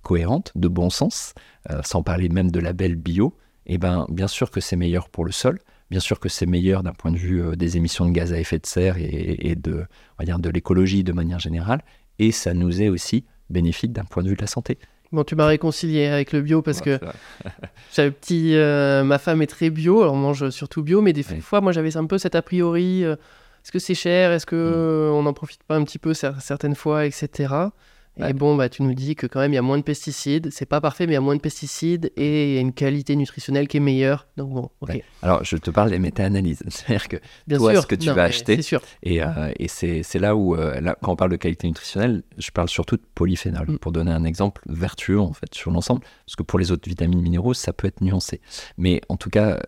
cohérente, de bon sens, euh, sans parler même de label bio, et eh ben bien sûr que c'est meilleur pour le sol, bien sûr que c'est meilleur d'un point de vue euh, des émissions de gaz à effet de serre et, de, de l'écologie de manière générale, et ça nous est aussi bénéfique d'un point de vue de la santé. Bon, tu m'as réconcilié avec le bio parce que j'avais petit, ma femme est très bio, alors on mange surtout bio, mais des fois, moi j'avais un peu cet a priori est-ce que c'est cher Est-ce que mm. on n'en profite pas un petit peu certaines fois, etc. Et bon, bah, tu nous dis que quand même, il y a moins de pesticides. C'est pas parfait, mais il y a moins de pesticides et il y a une qualité nutritionnelle qui est meilleure. Donc bon, ok. Alors, je te parle des méta-analyses. C'est-à-dire que Bien toi, ce que tu vas acheter, sûr. et, euh, et c'est là où, euh, là, quand on parle de qualité nutritionnelle, je parle surtout de polyphénol. Mm. Pour donner un exemple vertueux, en fait, sur l'ensemble. Parce que pour les autres vitamines minéraux, ça peut être nuancé. Mais en tout cas,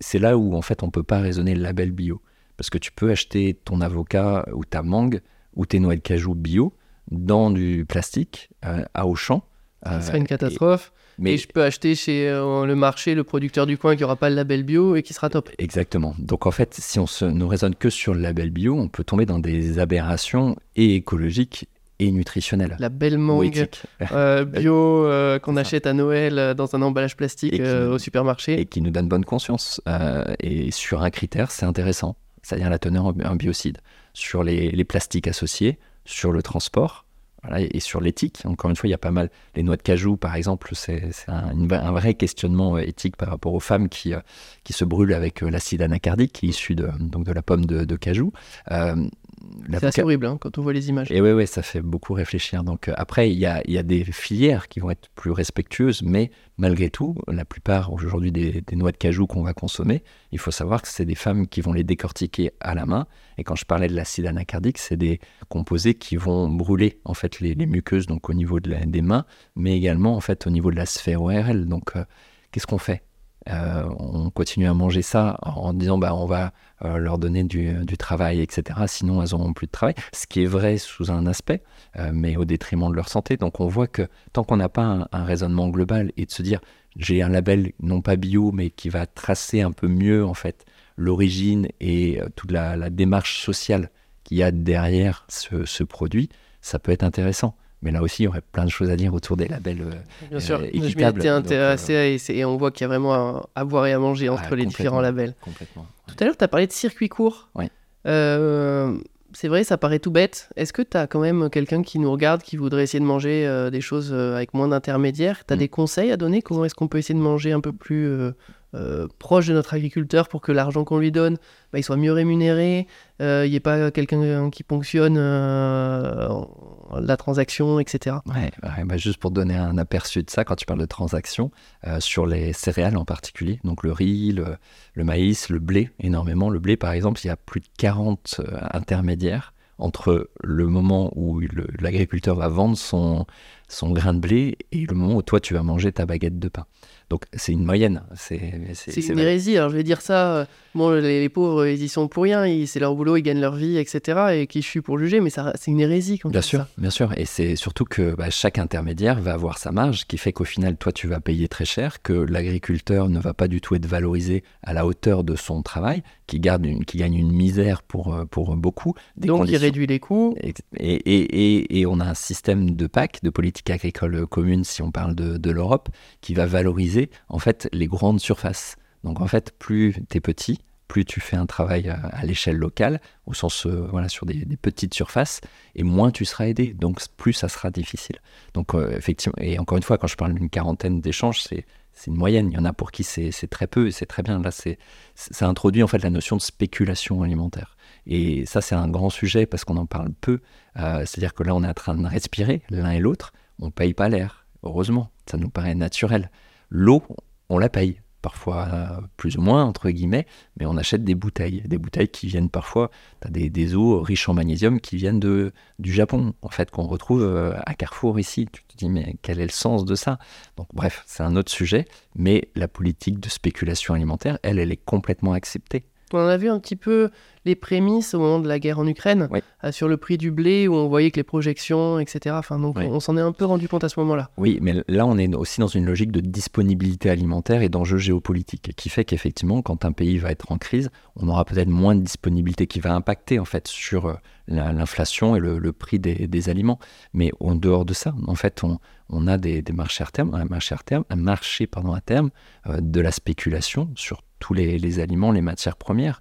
c'est là où, en fait, on peut pas raisonner le label bio. Parce que tu peux acheter ton avocat ou ta mangue ou tes noix de cajou bio dans du plastique euh, à Auchan. Ça serait une euh, catastrophe. mais je peux acheter chez euh, le marché le producteur du coin qui n'aura pas le label bio et qui sera top. Exactement. Donc en fait, si on se, ne raisonne que sur le label bio, on peut tomber dans des aberrations et écologiques et nutritionnelles. La belle mangue bio qu'on achète à Noël dans un emballage plastique au supermarché. Et qui nous donne bonne conscience. et sur un critère, c'est intéressant c'est-à-dire la teneur en biocides, sur les, plastiques associés, sur le transport et sur l'éthique. Encore une fois, il y a pas mal. Les noix de cajou, par exemple, c'est un, vrai questionnement euh, éthique par rapport aux femmes qui, euh, qui se brûlent avec euh, l'acide anacardique issu de, donc de la pomme de, cajou. C'est assez horrible hein, quand on voit les images. Et oui, ouais, ça fait beaucoup réfléchir. Donc après, il y a, y a, des filières qui vont être plus respectueuses, mais malgré tout, la plupart aujourd'hui des, noix de cajou qu'on va consommer, il faut savoir que c'est des femmes qui vont les décortiquer à la main. Et quand je parlais de l'acide anacardique, c'est des composés qui vont brûler en fait les, muqueuses, donc au niveau des mains, mais également en fait au niveau de la sphère ORL. Donc euh, qu'est-ce qu'on fait? Euh, on continue à manger ça en disant bah on va euh, leur donner du, travail, etc. Sinon elles n'auront plus de travail. Ce qui est vrai sous un aspect, euh, mais au détriment de leur santé. Donc on voit que tant qu'on n'a pas un, raisonnement global et de se dire j'ai un label non pas bio mais qui va tracer un peu mieux en fait l'origine et toute la, démarche sociale qu'il y a derrière ce produit, ça peut être intéressant. Mais là aussi, il y aurait plein de choses à dire autour des labels euh, Bien sûr, euh, équitables. Je intéressé euh, et, on voit qu'il y a vraiment à, boire et à manger entre les différents labels. Complètement. Tout à l'heure, tu as parlé de circuit court. Oui. c'est vrai, ça paraît tout bête. Est-ce que tu as quand même quelqu'un qui nous regarde, qui voudrait essayer de manger des choses avec moins d'intermédiaires? Tu as mm. des conseils à donner? Comment est-ce qu'on peut essayer de manger un peu plus euh, proche de notre agriculteur pour que l'argent qu'on lui donne, bah, il soit mieux rémunéré, euh, il n'y ait pas quelqu'un qui ponctionne euh, la transaction, etc. Ouais, bah, juste pour donner un aperçu de ça, quand tu parles de transaction, sur les céréales en particulier, donc le riz, le, le, maïs, le blé, énormément. Le blé, par exemple, il y a plus de 40 intermédiaires entre le moment où l'agriculteur va vendre son, son grain de blé et le moment où toi tu vas manger ta baguette de pain. Donc c'est une moyenne. C'est une hérésie. Alors je vais dire ça. Bon, les, pauvres, ils y sont pour rien. C'est leur boulot, ils gagnent leur vie, etc. Et qui je suis pour juger, mais c'est une hérésie quand Bien sûr, bien sûr. Et c'est surtout que bah, chaque intermédiaire va avoir sa marge, qui fait qu'au final, toi, tu vas payer très cher, que l'agriculteur ne va pas du tout être valorisé à la hauteur de son travail, qui garde, une, qui gagne une misère pour euh, pour beaucoup. Donc il réduit les coûts. Et, et, et, on a un système de PAC, de politique agricole commune, si on parle de, de l'Europe, qui va valoriser en fait les grandes surfaces. Donc en fait, plus tu es petit, plus tu fais un travail à, l'échelle locale, au sens euh, voilà sur des, petites surfaces, et moins tu seras aidé. Donc plus ça sera difficile. Donc euh, effectivement, et encore une fois, quand je parle d'une quarantaine d'échanges, c'est une moyenne. Il y en a pour qui c'est très peu et c'est très bien. Là, c'est ça introduit en fait la notion de spéculation alimentaire. Et ça, c'est un grand sujet parce qu'on en parle peu. Euh, c'est-à-dire que là, on est en train de respirer l'un et l'autre. On paye pas l'air. Heureusement, ça nous paraît naturel. L'eau, on la paye parfois plus ou moins, entre guillemets, mais on achète des bouteilles. Des bouteilles qui viennent parfois, tu as des, eaux riches en magnésium qui viennent de, du Japon, en fait, qu'on retrouve euh, à Carrefour ici. Tu te dis, mais quel est le sens de ça? Donc, bref, c'est un autre sujet, mais la politique de spéculation alimentaire, elle, elle est complètement acceptée. On a vu un petit peu les prémices au moment de la guerre en Ukraine, euh, sur le prix du blé, où on voyait que les projections, etc. Enfin, donc on, s'en est un peu rendu compte à ce moment-là. Oui, mais là, on est aussi dans une logique de disponibilité alimentaire et d'enjeux géopolitiques, qui fait qu'effectivement, quand un pays va être en crise, on aura peut-être moins de disponibilité qui va impacter en fait sur euh, l'inflation et le, prix des, aliments. Mais en dehors de ça, en fait, on, a des, marchés à terme, un marché à terme, un marché pardon, à terme euh, de la spéculation sur tous les, les aliments, les matières premières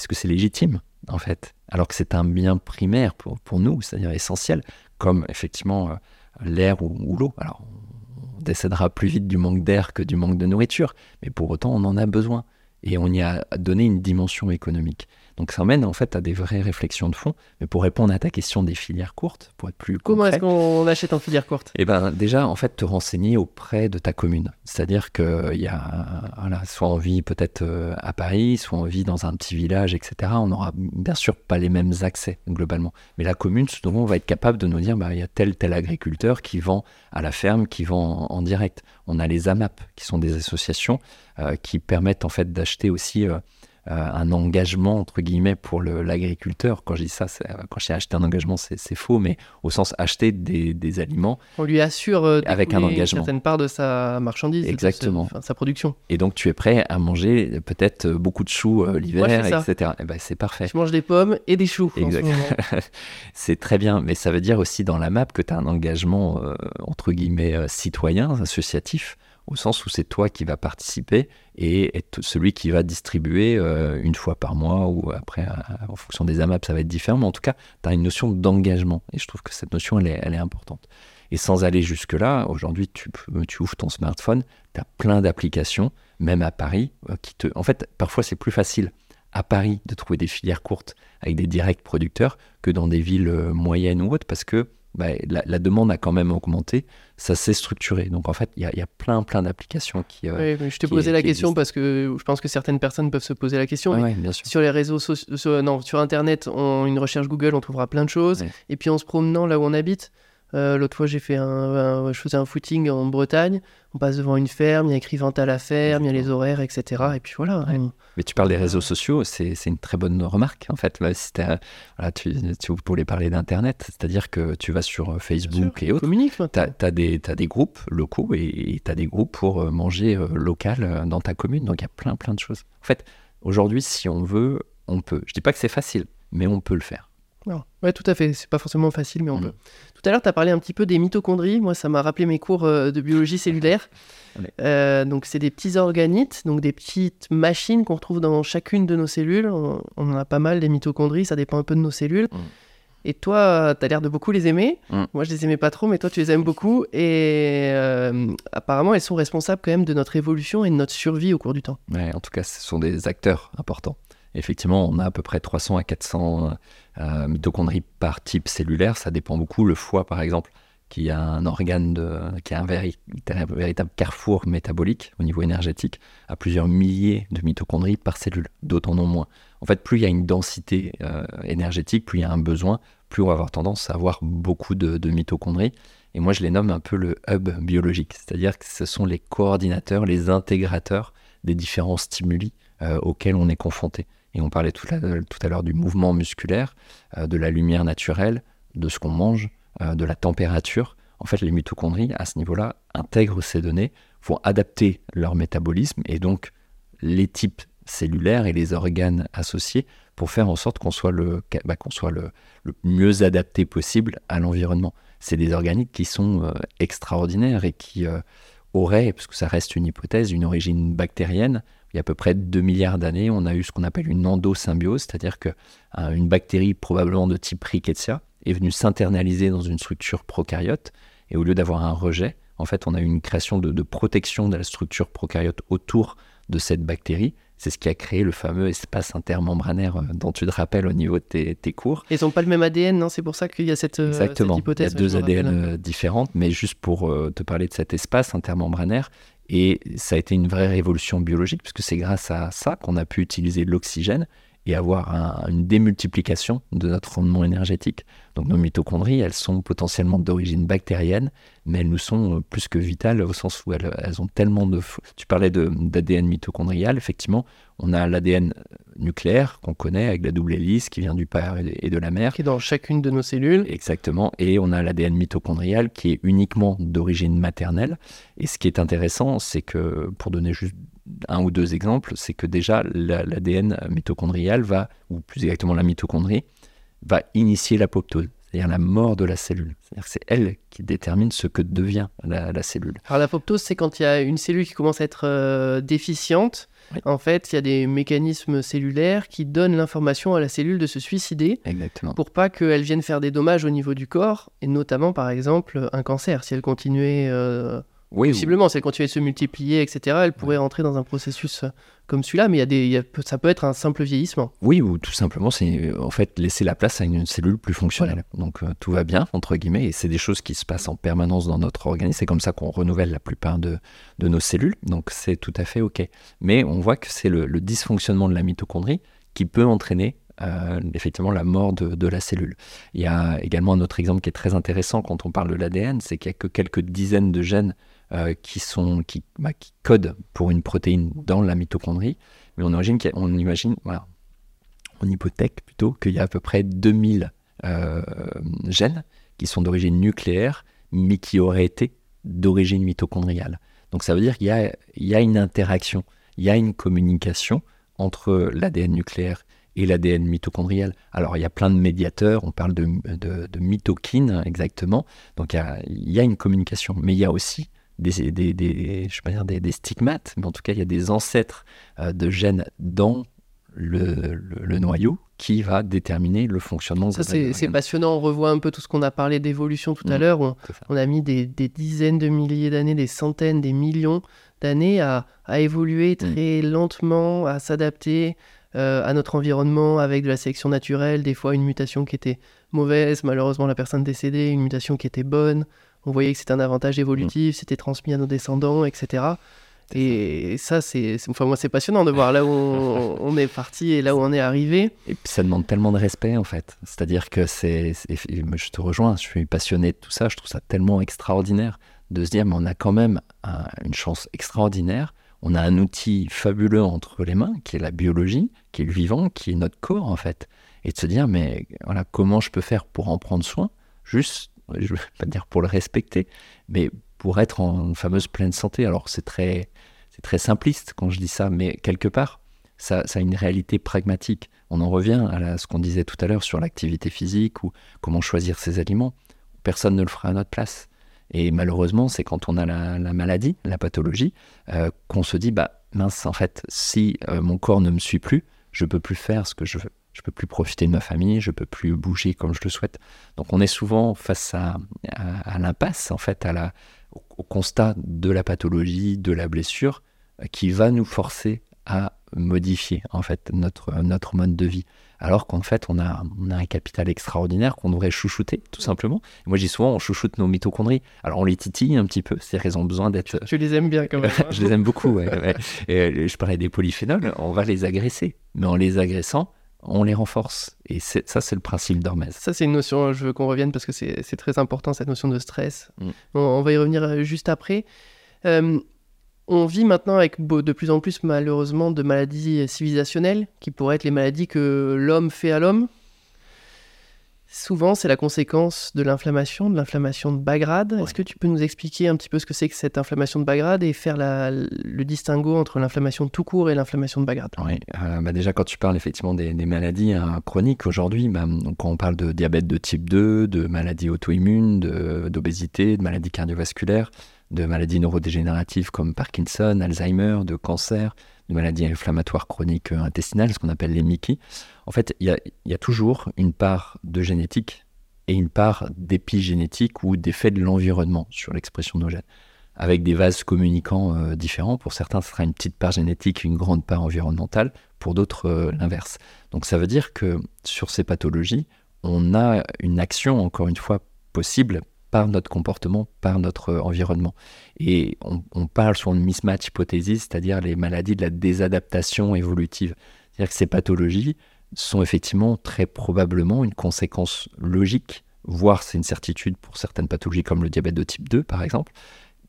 est-ce que c'est légitime, en fait? Alors que c'est un bien primaire pour, nous, c'est-à-dire essentiel, comme effectivement euh, l'air ou, l'eau. Alors, on décédera plus vite du manque d'air que du manque de nourriture, mais pour autant, on en a besoin. Et on y a donné une dimension économique. Donc ça emmène en fait à des vraies réflexions de fond. Mais pour répondre à ta question des filières courtes, pour être plus Comment est-ce qu'on achète en filière courte Eh ben déjà, en fait, te renseigner auprès de ta commune. C'est-à-dire qu'il y a, voilà, soit on vit peut-être euh, à Paris, soit on vit dans un petit village, etc. On n'aura bien sûr pas les mêmes accès globalement. Mais la commune, souvent, va être capable de nous dire, bah, il y a tel tel agriculteur qui vend à la ferme, qui vend en, direct. On a les AMAP, qui sont des associations euh, qui permettent en fait d'acheter aussi euh, un engagement entre guillemets pour l'agriculteur. Quand je dis ça, euh, quand j'ai acheté un engagement, c'est faux, mais au sens acheter des, aliments. On lui assure euh, avec un engagement. une certaine part de sa marchandise, exactement, de sa, production. Et donc tu es prêt à manger peut-être beaucoup de choux l'hiver, etc. Et ben, c'est parfait. Tu manges des pommes et des choux. c'est très bien, mais ça veut dire aussi dans la map que tu as un engagement entre guillemets citoyen, associatif au sens où c'est toi qui vas participer et être celui qui va distribuer euh, une fois par mois ou après, en fonction des AMAP, ça va être différent, mais en tout cas, tu as une notion d'engagement et je trouve que cette notion, elle est, importante. Et sans aller jusque-là, aujourd'hui, tu, tu ouvres ton smartphone, tu as plein d'applications, même à Paris, euh, qui te... En fait, parfois, c'est plus facile à Paris de trouver des filières courtes avec des directs producteurs que dans des villes euh, moyennes ou autres, parce que bah, la, demande a quand même augmenté, ça s'est structuré. Donc en fait, il y, a plein, plein d'applications qui. Euh, oui, je te posais la question parce que je pense que certaines personnes peuvent se poser la question. Sur les réseaux sociaux, non, sur Internet, on, une recherche Google, on trouvera plein de choses. Et puis en se promenant là où on habite, euh, l'autre fois, j'ai fait un, je faisais un footing en Bretagne. On passe devant une ferme, il y a écrit vente à la ferme, il y a les horaires, etc. Et puis voilà. Mais tu parles des réseaux sociaux, c'est une très bonne remarque en fait. Si voilà, tu, tu voulais parler d'Internet, c'est-à-dire que tu vas sur euh, Facebook et autres. Tu as, des, des groupes locaux et tu as des groupes pour euh, manger local dans ta commune. Donc il y a plein, plein de choses. En fait, aujourd'hui, si on veut, on peut. Je dis pas que c'est facile, mais on peut le faire. Non. Ouais, tout à fait. C'est pas forcément facile, mais on mm. peut. Tout à l'heure, tu as parlé un petit peu des mitochondries. Moi, ça m'a rappelé mes cours euh, de biologie cellulaire. Euh, donc, c'est des petits organites, donc des petites machines qu'on retrouve dans chacune de nos cellules. On, en a pas mal, des mitochondries. Ça dépend un peu de nos cellules. Mm. Et toi, tu as l'air de beaucoup les aimer. Mm. Moi, je les aimais pas trop, mais toi, tu les aimes beaucoup. Et euh, apparemment, elles sont responsables quand même de notre évolution et de notre survie au cours du temps. Ouais, en tout cas, ce sont des acteurs importants. Effectivement, on a à peu près 300 à 400 euh, mitochondries par type cellulaire. Ça dépend beaucoup. Le foie, par exemple, qui a un organe qui a un, véritable carrefour métabolique au niveau énergétique, a plusieurs milliers de mitochondries par cellule. D'autres en ont moins. En fait, plus il y a une densité euh, énergétique, plus il y a un besoin, plus on va avoir tendance à avoir beaucoup de, mitochondries. Et moi, je les nomme un peu le hub biologique, c'est-à-dire que ce sont les coordinateurs, les intégrateurs des différents stimuli euh, auxquels on est confronté. Et on parlait tout à, l'heure du mouvement musculaire, euh, de la lumière naturelle, de ce qu'on mange, euh, de la température. En fait, les mitochondries, à ce niveau-là, intègrent ces données, vont adapter leur métabolisme et donc les types cellulaires et les organes associés pour faire en sorte qu'on soit, le, bah, mieux adapté possible à l'environnement. C'est des organiques qui sont euh, extraordinaires et qui auraient, parce que ça reste une hypothèse, une origine bactérienne, il y a à peu près 2 milliards d'années, on a eu ce qu'on appelle une endosymbiose, c'est-à-dire qu'une une bactérie probablement de type Rickettsia est venue s'internaliser dans une structure prokaryote, et au lieu d'avoir un rejet, en fait, on a eu une création de, de protection de la structure prokaryote autour de cette bactérie, c'est ce qui a créé le fameux espace intermembranaire euh, dont tu te rappelles au niveau de tes, cours. Ils n'ont pas le même ADN, non? C'est pour ça qu'il y a cette, euh, Exactement. hypothèse. Il y a deux ADN euh, différentes, mais juste pour te parler de cet espace intermembranaire. Et ça a été une vraie révolution biologique, puisque c'est grâce à ça qu'on a pu utiliser l'oxygène et avoir une démultiplication de notre rendement énergétique. Donc nos mitochondries, elles sont potentiellement d'origine bactérienne, mais elles nous sont euh, plus que vitales au sens où elles, ont tellement de... Tu parlais d'ADN mitochondrial, effectivement, on a l'ADN euh, nucléaire qu'on connaît avec la double hélice qui vient du père et de la mère. Qui est dans chacune de nos cellules. Exactement, et on a l'ADN mitochondrial qui est uniquement d'origine maternelle. Et ce qui est intéressant, c'est que, pour donner juste un ou deux exemples, c'est que déjà l'ADN mitochondrial va, ou plus exactement la mitochondrie, va initier l'apoptose, c'est-à-dire la mort de la cellule. C'est-à-dire que c'est elle qui détermine ce que devient la, cellule. Alors l'apoptose, c'est quand il y a une cellule qui commence à être euh, déficiente. En fait, il y a des mécanismes cellulaires qui donnent l'information à la cellule de se suicider Exactement. pour pas qu'elle vienne faire des dommages au niveau du corps, et notamment par exemple un cancer. Si elle continuait euh, oui, Possiblement, si elle continuait de se multiplier, etc., elle pourrait rentrer dans un processus euh, comme celui-là, mais il y a des, ça peut être un simple vieillissement. Oui, ou tout simplement, c'est euh, en fait laisser la place à une cellule plus fonctionnelle. Donc euh, tout va bien, entre guillemets, et c'est des choses qui se passent en permanence dans notre organisme. C'est comme ça qu'on renouvelle la plupart de, de nos cellules, donc c'est tout à fait OK. Mais on voit que c'est le, dysfonctionnement de la mitochondrie qui peut entraîner effectivement la mort de, de, la cellule. Il y a également un autre exemple qui est très intéressant quand on parle de l'ADN, c'est qu'il y a que quelques dizaines de gènes euh, qui, sont, bah, qui, codent pour une protéine dans la mitochondrie. Mais on imagine, on, imagine voilà, on hypothèque plutôt qu'il y a à peu près 2000 euh, gènes qui sont d'origine nucléaire, mais qui auraient été d'origine mitochondriale. Donc ça veut dire qu'il y a, y a une interaction, il y a une communication entre l'ADN nucléaire et l'ADN mitochondrial. Alors il y a plein de médiateurs, on parle de, de, mitokines exactement, donc il y, a, une communication, mais il y a aussi des, des, des, je pas dire des, stigmates, mais en tout cas, il y a des ancêtres euh, de gènes dans le, le, noyau qui va déterminer le fonctionnement. Ça, c'est passionnant. On revoit un peu tout ce qu'on a parlé d'évolution tout à mmh, l'heure. On, on, a mis des, dizaines de milliers d'années, des centaines, des millions d'années à, à, évoluer mmh. très lentement, à s'adapter euh, à notre environnement avec de la sélection naturelle, des fois une mutation qui était mauvaise, malheureusement la personne décédée, une mutation qui était bonne on voyait que c'était un avantage évolutif, mm. c'était transmis à nos descendants, etc. Et ça, c'est, enfin moi, c'est passionnant de voir là où on, est parti et là où on est arrivé. Et puis ça demande tellement de respect en fait. C'est-à-dire que c'est, je te rejoins, je suis passionné de tout ça. Je trouve ça tellement extraordinaire de se dire, mais on a quand même une chance extraordinaire. On a un outil fabuleux entre les mains, qui est la biologie, qui est le vivant, qui est notre corps en fait. Et de se dire, mais voilà, comment je peux faire pour en prendre soin Juste je ne veux pas dire pour le respecter, mais pour être en fameuse pleine santé. Alors c'est très, c'est très simpliste quand je dis ça, mais quelque part, ça, a une réalité pragmatique. On en revient à ce qu'on disait tout à l'heure sur l'activité physique ou comment choisir ses aliments. Personne ne le fera à notre place. Et malheureusement, c'est quand on a la, maladie, la pathologie, euh, qu'on se dit, bah mince, en fait, si euh, mon corps ne me suit plus, je peux plus faire ce que je veux. Je peux plus profiter de ma famille, je peux plus bouger comme je le souhaite. Donc on est souvent face à, à, l'impasse, en fait, à la, au, constat de la pathologie, de la blessure, euh, qui va nous forcer à modifier en fait notre, notre mode de vie. Alors qu'en fait, on a, on a un capital extraordinaire qu'on devrait chouchouter, tout simplement. moi, dis souvent, on chouchoute nos mitochondries. Alors, on les titille un petit peu, c'est-à-dire qu'elles ont besoin d'être. Tu les aimes bien quand même. Hein. je les aime beaucoup, ouais, Et je parlais des polyphénols, on va les agresser. Mais en les agressant, on les renforce. Et ça, c'est le principe d'Hormèse. Ça, c'est une notion, je veux qu'on revienne parce que c'est très important, cette notion de stress. Mm. On, va y revenir euh, juste après. Euh, on vit maintenant avec de plus en plus, malheureusement, de maladies civilisationnelles, qui pourraient être les maladies que l'homme fait à l'homme. Souvent, c'est la conséquence de l'inflammation, de l'inflammation de Bagrade. Est-ce que tu peux nous expliquer un petit peu ce que c'est que cette inflammation de Bagrade et faire le distinguo entre l'inflammation tout court et l'inflammation de Bagrade Oui, euh, bah déjà quand tu parles effectivement des, maladies hein, chroniques aujourd'hui, bah, quand on parle de diabète de type 2, de maladies auto-immunes, d'obésité, de, maladies cardiovasculaires, de maladies neurodégénératives comme Parkinson, Alzheimer, de cancer, maladies inflammatoires chroniques intestinales, ce qu'on appelle les MICI. En fait, il y, a, toujours une part de génétique et une part d'épigénétique ou d'effet de l'environnement sur l'expression de nos gènes, avec des vases communicants euh, différents. Pour certains, ce sera une petite part génétique, une grande part environnementale, pour d'autres, euh, l'inverse. Donc ça veut dire que sur ces pathologies, on a une action, encore une fois, possible par notre comportement, par notre environnement. Et on, parle sur une mismatch hypothésis, c'est-à-dire les maladies de la désadaptation évolutive. C'est-à-dire que ces pathologies sont effectivement très probablement une conséquence logique, voire c'est une certitude pour certaines pathologies comme le diabète de type 2 par exemple,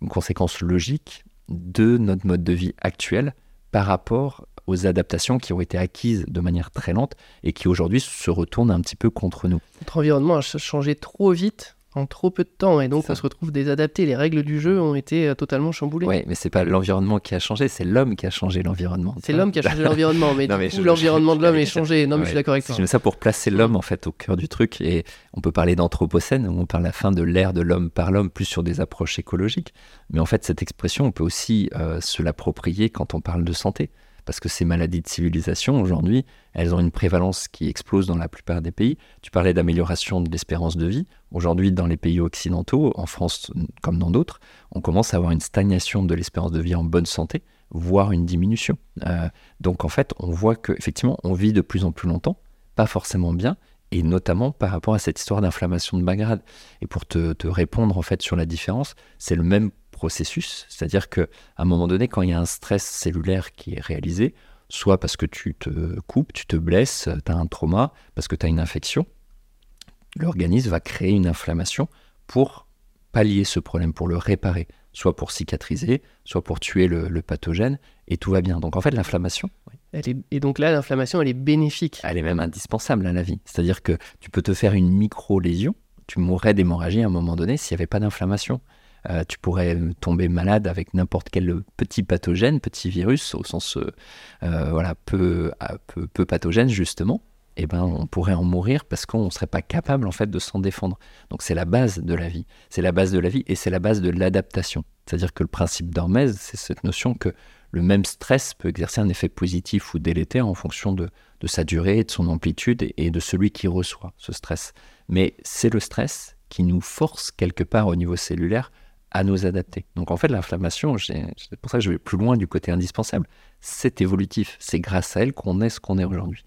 une conséquence logique de notre mode de vie actuel par rapport aux adaptations qui ont été acquises de manière très lente et qui aujourd'hui se retournent un petit peu contre nous. Notre environnement a changé trop vite en trop peu de temps et donc on se retrouve désadapté. Les règles du jeu ont été euh, totalement chamboulées. Oui, mais c'est pas l'environnement qui a changé, c'est l'homme qui a changé l'environnement. C'est l'homme qui a changé l'environnement, mais, l'environnement de l'homme est changé. Non, mais je suis d'accord avec toi. Je mets ça pour placer l'homme en fait au cœur du truc et on peut parler d'anthropocène où on parle à la fin de l'ère de l'homme par l'homme plus sur des approches écologiques. Mais en fait, cette expression, on peut aussi euh, se l'approprier quand on parle de santé parce que ces maladies de civilisation, aujourd'hui, elles ont une prévalence qui explose dans la plupart des pays. Tu parlais d'amélioration de l'espérance de vie. Aujourd'hui, dans les pays occidentaux, en France comme dans d'autres, on commence à avoir une stagnation de l'espérance de vie en bonne santé, voire une diminution. Euh, donc en fait, on voit qu'effectivement, on vit de plus en plus longtemps, pas forcément bien, et notamment par rapport à cette histoire d'inflammation de bas grade. Et pour te, te, répondre en fait sur la différence, c'est le même processus, c'est-à-dire qu'à un moment donné, quand il y a un stress cellulaire qui est réalisé, soit parce que tu te coupes, tu te blesses, tu as un trauma, parce que tu as une infection, l'organisme va créer une inflammation pour pallier ce problème, pour le réparer, soit pour cicatriser, soit pour tuer le, pathogène, et tout va bien. Donc en fait, l'inflammation... et donc là, l'inflammation, elle est bénéfique. Elle est même indispensable à la vie. C'est-à-dire que tu peux te faire une micro-lésion, tu mourrais d'hémorragie à un moment donné s'il n'y avait pas d'inflammation. Euh, tu pourrais tomber malade avec n'importe quel petit pathogène, petit virus, au sens euh, euh, voilà, peu, peu, pathogène justement. Et eh ben, on pourrait en mourir parce qu'on ne serait pas capable en fait de s'en défendre. Donc c'est la base de la vie. C'est la base de la vie et c'est la base de l'adaptation. C'est-à-dire que le principe d'Hormèse, c'est cette notion que le même stress peut exercer un effet positif ou délétère en fonction de, de sa durée, de son amplitude et de celui qui reçoit ce stress. Mais c'est le stress qui nous force quelque part au niveau cellulaire à nous adapter. Donc en fait, l'inflammation, c'est pour ça que je vais plus loin du côté indispensable. C'est évolutif. C'est grâce à elle qu'on est ce qu'on est aujourd'hui.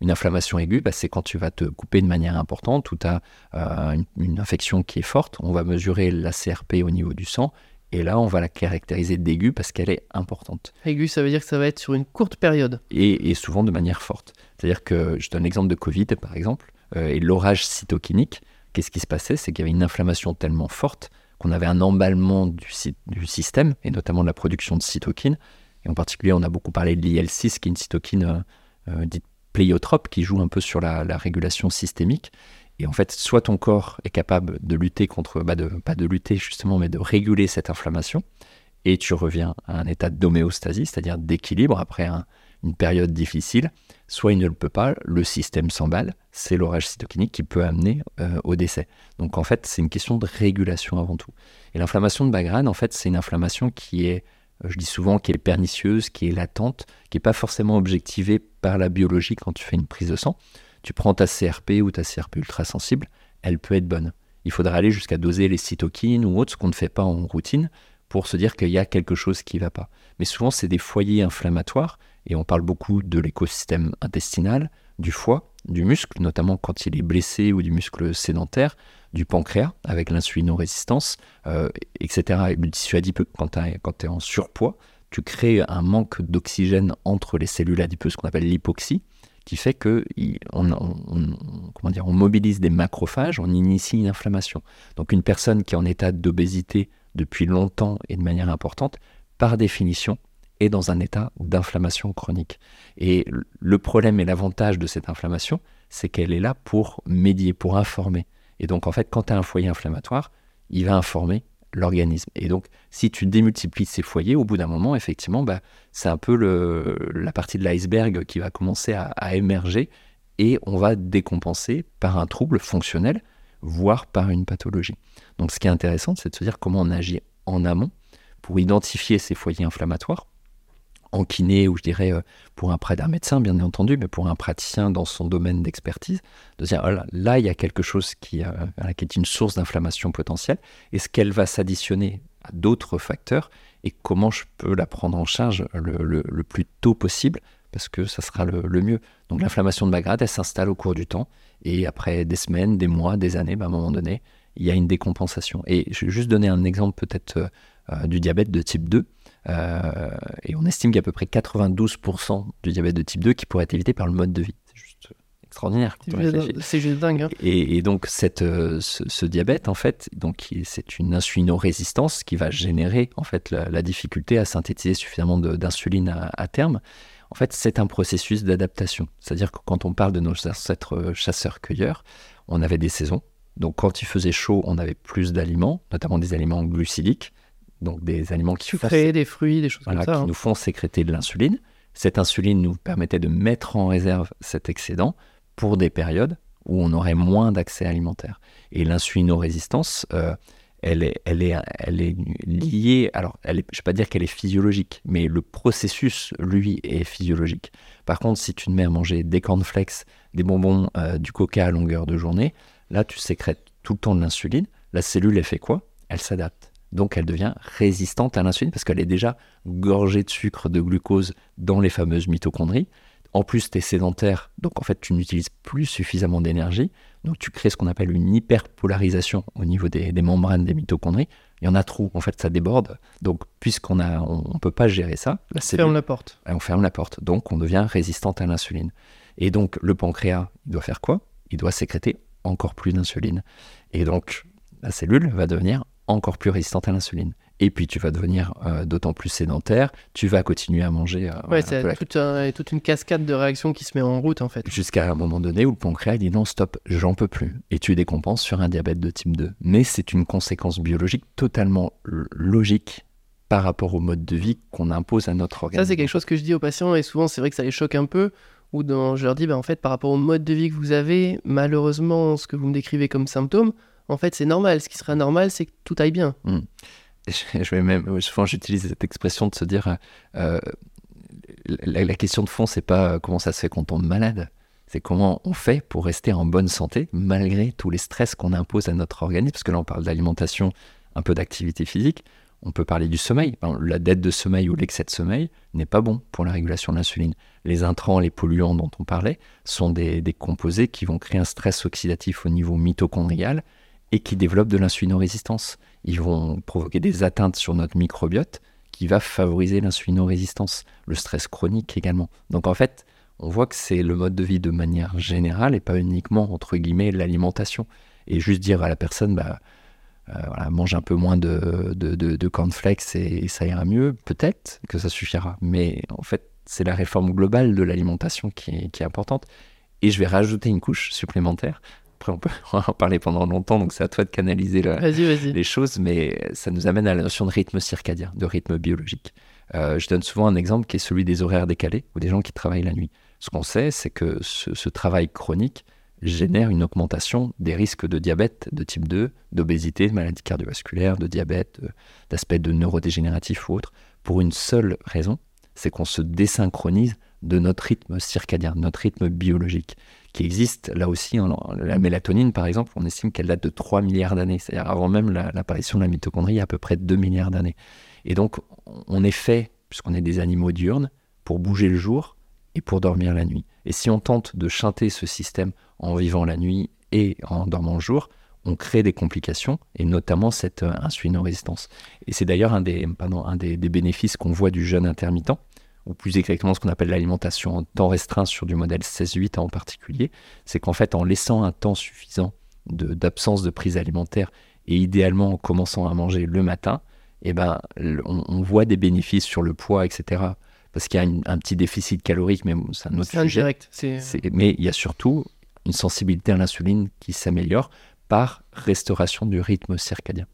Une inflammation aiguë, bah, c'est quand tu vas te couper de manière importante ou tu as euh, une, infection qui est forte. On va mesurer la CRP au niveau du sang et là, on va la caractériser d'aiguë parce qu'elle est importante. Aiguë, ça veut dire que ça va être sur une courte période. Et, souvent de manière forte. C'est-à-dire que je donne l'exemple de Covid, par exemple, euh, et l'orage cytokinique. Qu'est-ce qui se passait? C'est qu'il y avait une inflammation tellement forte qu'on avait un emballement du, du, système, et notamment de la production de cytokines. Et en particulier, on a beaucoup parlé de l'IL6, qui est une cytokine euh, euh, dite pléiotrope, qui joue un peu sur la, régulation systémique. Et en fait, soit ton corps est capable de lutter contre, bah de, pas de lutter justement, mais de réguler cette inflammation, et tu reviens à un état d'homéostasie, c'est-à-dire d'équilibre après un, une période difficile, soit il ne le peut pas, le système s'emballe, c'est l'orage cytokinique qui peut amener euh, au décès. Donc en fait, c'est une question de régulation avant tout. Et l'inflammation de Bagrane, en fait, c'est une inflammation qui est, je dis souvent, qui est pernicieuse, qui est latente, qui n'est pas forcément objectivée par la biologie quand tu fais une prise de sang. Tu prends ta CRP ou ta CRP ultra sensible, elle peut être bonne. Il faudra aller jusqu'à doser les cytokines ou autres, ce qu'on ne fait pas en routine, pour se dire qu'il y a quelque chose qui ne va pas. Mais souvent, c'est des foyers inflammatoires et on parle beaucoup de l'écosystème intestinal, du foie, du muscle, notamment quand il est blessé ou du muscle sédentaire, du pancréas avec l'insulinorésistance, euh, etc. Et le tissu adipeux, quand tu es en surpoids, tu crées un manque d'oxygène entre les cellules adipeuses qu'on appelle l'hypoxie, qui fait que on, comment on mobilise des macrophages, on initie une inflammation. Donc une personne qui est en état d'obésité depuis longtemps et de manière importante, par définition, est dans un état d'inflammation chronique. Et le problème et l'avantage de cette inflammation, c'est qu'elle est là pour médier, pour informer. Et donc, en fait, quand tu as un foyer inflammatoire, il va informer l'organisme. Et donc, si tu démultiplies ces foyers, au bout d'un moment, effectivement, bah, c'est un peu la partie de l'iceberg qui va commencer à, émerger et on va décompenser par un trouble fonctionnel, voire par une pathologie. Donc, ce qui est intéressant, c'est de se dire comment on agit en amont pour identifier ces foyers inflammatoires en kiné ou je dirais euh, pour un prêt d'un médecin bien entendu, mais pour un praticien dans son domaine d'expertise, de dire oh là, il y a quelque chose qui, euh, est une source d'inflammation potentielle. Est-ce qu'elle va s'additionner à d'autres facteurs et comment je peux la prendre en charge le, plus tôt possible parce que ça sera le, mieux. Donc l'inflammation de Magrad, elle s'installe au cours du temps et après des semaines, des mois, des années, bah, à un moment donné, il y a une décompensation. Et je vais juste donner un exemple peut-être euh, du diabète de type 2. Euh, et on estime qu'il y a à peu près 92% du diabète de type 2 qui pourrait être évité par le mode de vie. C'est juste extraordinaire. C'est juste dingue. Hein. Et, donc cette, euh, ce, diabète, en fait, donc c'est une insulino-résistance qui va générer en fait la, difficulté à synthétiser suffisamment d'insuline à, terme. En fait, c'est un processus d'adaptation. C'est-à-dire que quand on parle de nos ancêtres euh, chasseurs-cueilleurs, on avait des saisons. Donc quand il faisait chaud, on avait plus d'aliments, notamment des aliments glucidiques donc des aliments qui, des fruits, des choses comme ça, qui hein. nous font sécréter de l'insuline. Cette insuline nous permettait de mettre en réserve cet excédent pour des périodes où on aurait moins d'accès alimentaire. Et l'insulinorésistance, euh, elle, est, elle, est, elle est liée, alors elle je ne vais pas dire qu'elle est physiologique, mais le processus, lui, est physiologique. Par contre, si tu te mets à manger des cornflakes, des bonbons, euh, du coca à longueur de journée, là, tu sécrètes tout le temps de l'insuline. La cellule, elle fait quoi? Elle s'adapte. Donc elle devient résistante à l'insuline parce qu'elle est déjà gorgée de sucre, de glucose dans les fameuses mitochondries. En plus, tu es sédentaire, donc en fait, tu n'utilises plus suffisamment d'énergie. Donc tu crées ce qu'on appelle une hyperpolarisation au niveau des, membranes des mitochondries. Il y en a trop, en fait, ça déborde. Donc puisqu'on ne on, peut pas gérer ça, la ferme la porte. On ferme la porte. Donc on devient résistante à l'insuline. Et donc le pancréas, il doit faire quoi? Il doit sécréter encore plus d'insuline. Et donc la cellule va devenir encore plus résistante à l'insuline. Et puis tu vas devenir euh, d'autant plus sédentaire, tu vas continuer à manger. Euh, ouais, c'est toute, une cascade de réactions qui se met en route en fait. Jusqu'à un moment donné où le pancréas dit non, stop, j'en peux plus. Et tu décompenses sur un diabète de type 2. Mais c'est une conséquence biologique totalement logique par rapport au mode de vie qu'on impose à notre organisme. Ça, c'est quelque chose que je dis aux patients et souvent c'est vrai que ça les choque un peu. Ou dans, je leur dis, bah, en fait, par rapport au mode de vie que vous avez, malheureusement, ce que vous me décrivez comme symptômes, en fait, c'est normal. Ce qui serait normal, c'est que tout aille bien. Hmm. Je vais même, souvent, j'utilise cette expression de se dire euh, la, question de fond, c'est pas euh, comment ça se fait qu'on tombe malade. C'est comment on fait pour rester en bonne santé malgré tous les stress qu'on impose à notre organisme. Parce que là, on parle d'alimentation, un peu d'activité physique. On peut parler du sommeil. La dette de sommeil ou l'excès de sommeil n'est pas bon pour la régulation de l'insuline. Les intrants, les polluants dont on parlait, sont des composés qui vont créer un stress oxydatif au niveau mitochondrial et qui développent de l'insulinorésistance. Ils vont provoquer des atteintes sur notre microbiote qui va favoriser l'insulinorésistance, le stress chronique également. Donc en fait, on voit que c'est le mode de vie de manière générale et pas uniquement entre guillemets l'alimentation. Et juste dire à la personne, bah, euh, voilà, mange un peu moins de, de, de, cornflakes et, ça ira mieux, peut-être que ça suffira. Mais en fait, c'est la réforme globale de l'alimentation qui qui est importante. Et je vais rajouter une couche supplémentaire après, on peut en parler pendant longtemps, donc c'est à toi de canaliser les choses, mais ça nous amène à la notion de rythme circadien, de rythme biologique. Euh, je donne souvent un exemple qui est celui des horaires décalés ou des gens qui travaillent la nuit. Ce qu'on sait, c'est que ce, travail chronique génère une augmentation des risques de diabète de type 2, d'obésité, de maladie cardiovasculaire, de diabète, d'aspects de neurodégénératif ou autre, pour une seule raison, c'est qu'on se désynchronise de notre rythme circadien, notre rythme biologique qui existe là aussi. la mélatonine, par exemple, on estime qu'elle date de 3 milliards d'années, c'est-à-dire avant même l'apparition de la mitochondrie, à peu près 2 milliards d'années. Et donc, on est fait, puisqu'on est des animaux diurnes, pour bouger le jour et pour dormir la nuit. Et si on tente de chanter ce système en vivant la nuit et en dormant le jour, on crée des complications, et notamment cette euh, insulino-résistance. Et c'est d'ailleurs un, des, un des bénéfices qu'on voit du jeûne intermittent, ou plus exactement ce qu'on appelle l'alimentation en temps restreint sur du modèle 16-8 en particulier, c'est qu'en fait en laissant un temps suffisant d'absence de, prise alimentaire et idéalement en commençant à manger le matin, eh ben, on, voit des bénéfices sur le poids, etc. Parce qu'il y a un petit déficit calorique, mais c'est un autre sujet. Indirect, mais il y a surtout une sensibilité à l'insuline qui s'améliore par restauration du rythme circadien.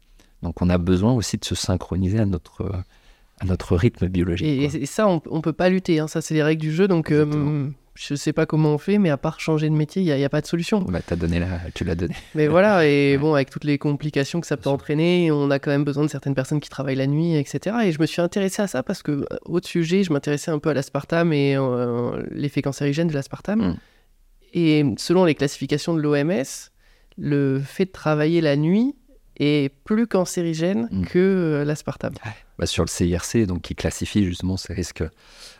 Donc on a besoin aussi de se synchroniser à notre à notre rythme biologique. Et, ça, on ne peut pas lutter, hein. ça c'est les règles du jeu, donc euh, je sais pas comment on fait, mais à part changer de métier, il n'y a, pas de solution. Bah, as donné la... tu l'as donné. Mais voilà, et bon, avec toutes les complications que ça peut entraîner, on a quand même besoin de certaines personnes qui travaillent la nuit, etc. Et je me suis intéressé à ça parce que, euh, autre sujet, je m'intéressais un peu à l'aspartame et euh, l'effet cancérigène de l'aspartame. Mm. Et selon les classifications de l'OMS, le fait de travailler la nuit est plus cancérigène mm. que euh, l'aspartame. Bah, sur le CIRC, donc qui classifie justement ces risques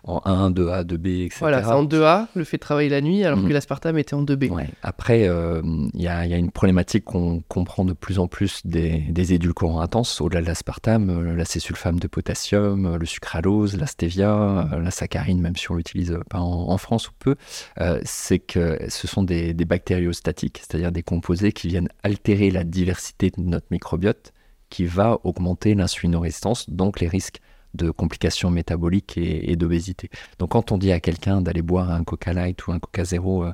en 1, 2A, 2B, etc. Voilà, c'est en 2A, le fait de travailler la nuit, alors que mm. l'aspartame était en 2B. Après, il euh, y, a, une problématique qu'on comprend de plus en plus des, des édulcorants intenses, au-delà de l'aspartame, euh, l'acésulfame de potassium, le sucralose, la stevia, la saccharine, même si on l'utilise pas en, France ou peu, c'est que ce sont des, des bactériostatiques, c'est-à-dire des composés qui viennent altérer la diversité de notre microbiote qui va augmenter l'insulinorésistance, donc les risques de complications métaboliques et, d'obésité. Donc quand on dit à quelqu'un d'aller boire un Coca Light ou un Coca Zéro, euh,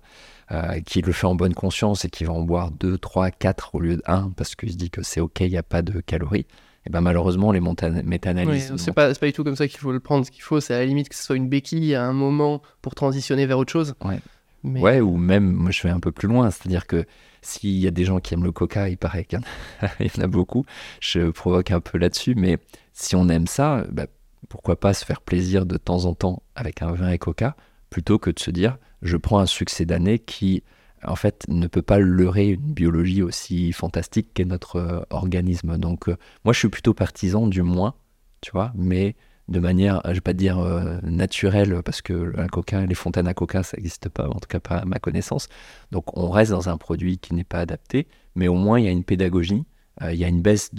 euh, qui le fait en bonne conscience et qui va en boire 2, 3, 4 au lieu de 1 parce qu'il se dit que c'est OK, il n'y a pas de calories, et ben malheureusement, les méta-analyses. Oui, c'est pas, pas, du tout comme ça qu'il faut le prendre. Ce qu'il faut, c'est à la limite que ce soit une béquille à un moment pour transitionner vers autre chose. Ouais. Ouais, ou même, moi je vais un peu plus loin, c'est-à-dire que s'il y a des gens qui aiment le coca, il paraît qu'il y, en a beaucoup, je provoque un peu là-dessus, mais si on aime ça, bah, pourquoi pas se faire plaisir de temps en temps avec un vin et coca, plutôt que de se dire, je prends un succès d'année qui, en fait, ne peut pas leurrer une biologie aussi fantastique qu'est notre euh, organisme. Donc, euh, moi, je suis plutôt partisan du moins, tu vois, mais de manière, je vais pas dire euh, naturelle, parce que un les fontaines à coca, ça n'existe pas, en tout cas pas à ma connaissance. Donc on reste dans un produit qui n'est pas adapté, mais au moins il y a une pédagogie, euh, il y a une baisse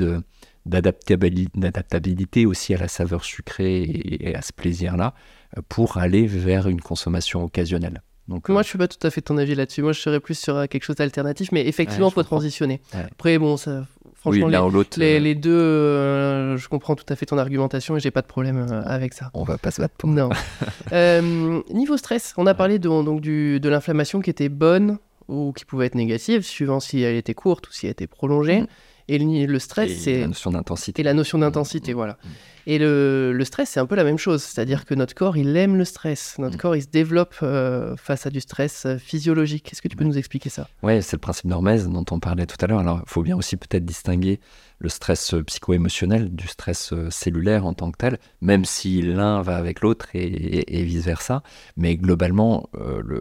d'adaptabilité aussi à la saveur sucrée et, à ce plaisir-là, euh, pour aller vers une consommation occasionnelle. Donc, Moi, je suis pas tout à fait ton avis là-dessus. Moi, je serais plus sur quelque chose d'alternatif, mais effectivement, il faut transitionner. Après, bon, ça, Franchement, les, les, deux, euh, je comprends tout à fait ton argumentation et j'ai pas de problème euh, avec ça. On va pas se battre pour. Non. Euh, niveau stress, on a parlé de, donc du, de l'inflammation qui était bonne ou qui pouvait être négative, suivant si elle était courte ou si elle était prolongée. Mm. Et le, stress, c'est. La notion d'intensité. Et la notion d'intensité, mm. voilà. Et le, le stress, c'est un peu la même chose. C'est-à-dire que notre corps, il aime le stress. Notre corps, il se développe euh, face à du stress euh, physiologique. Est-ce que tu peux nous expliquer ça? Oui, c'est le principe d'Hormèse dont on parlait tout à l'heure. Alors, il faut bien aussi peut-être distinguer le stress euh, psycho-émotionnel du stress cellulaire en tant que tel, même si l'un va avec l'autre et, vice-versa. Mais globalement,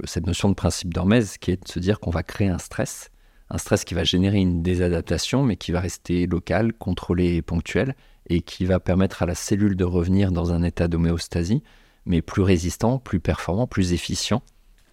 cette notion de principe d'Hormèse, qui est de se dire qu'on va créer un stress, un stress qui va générer une désadaptation, mais qui va rester local, contrôlé et ponctuel, et qui va permettre à la cellule de revenir dans un état d'homéostasie, mais plus résistant, plus performant, plus efficient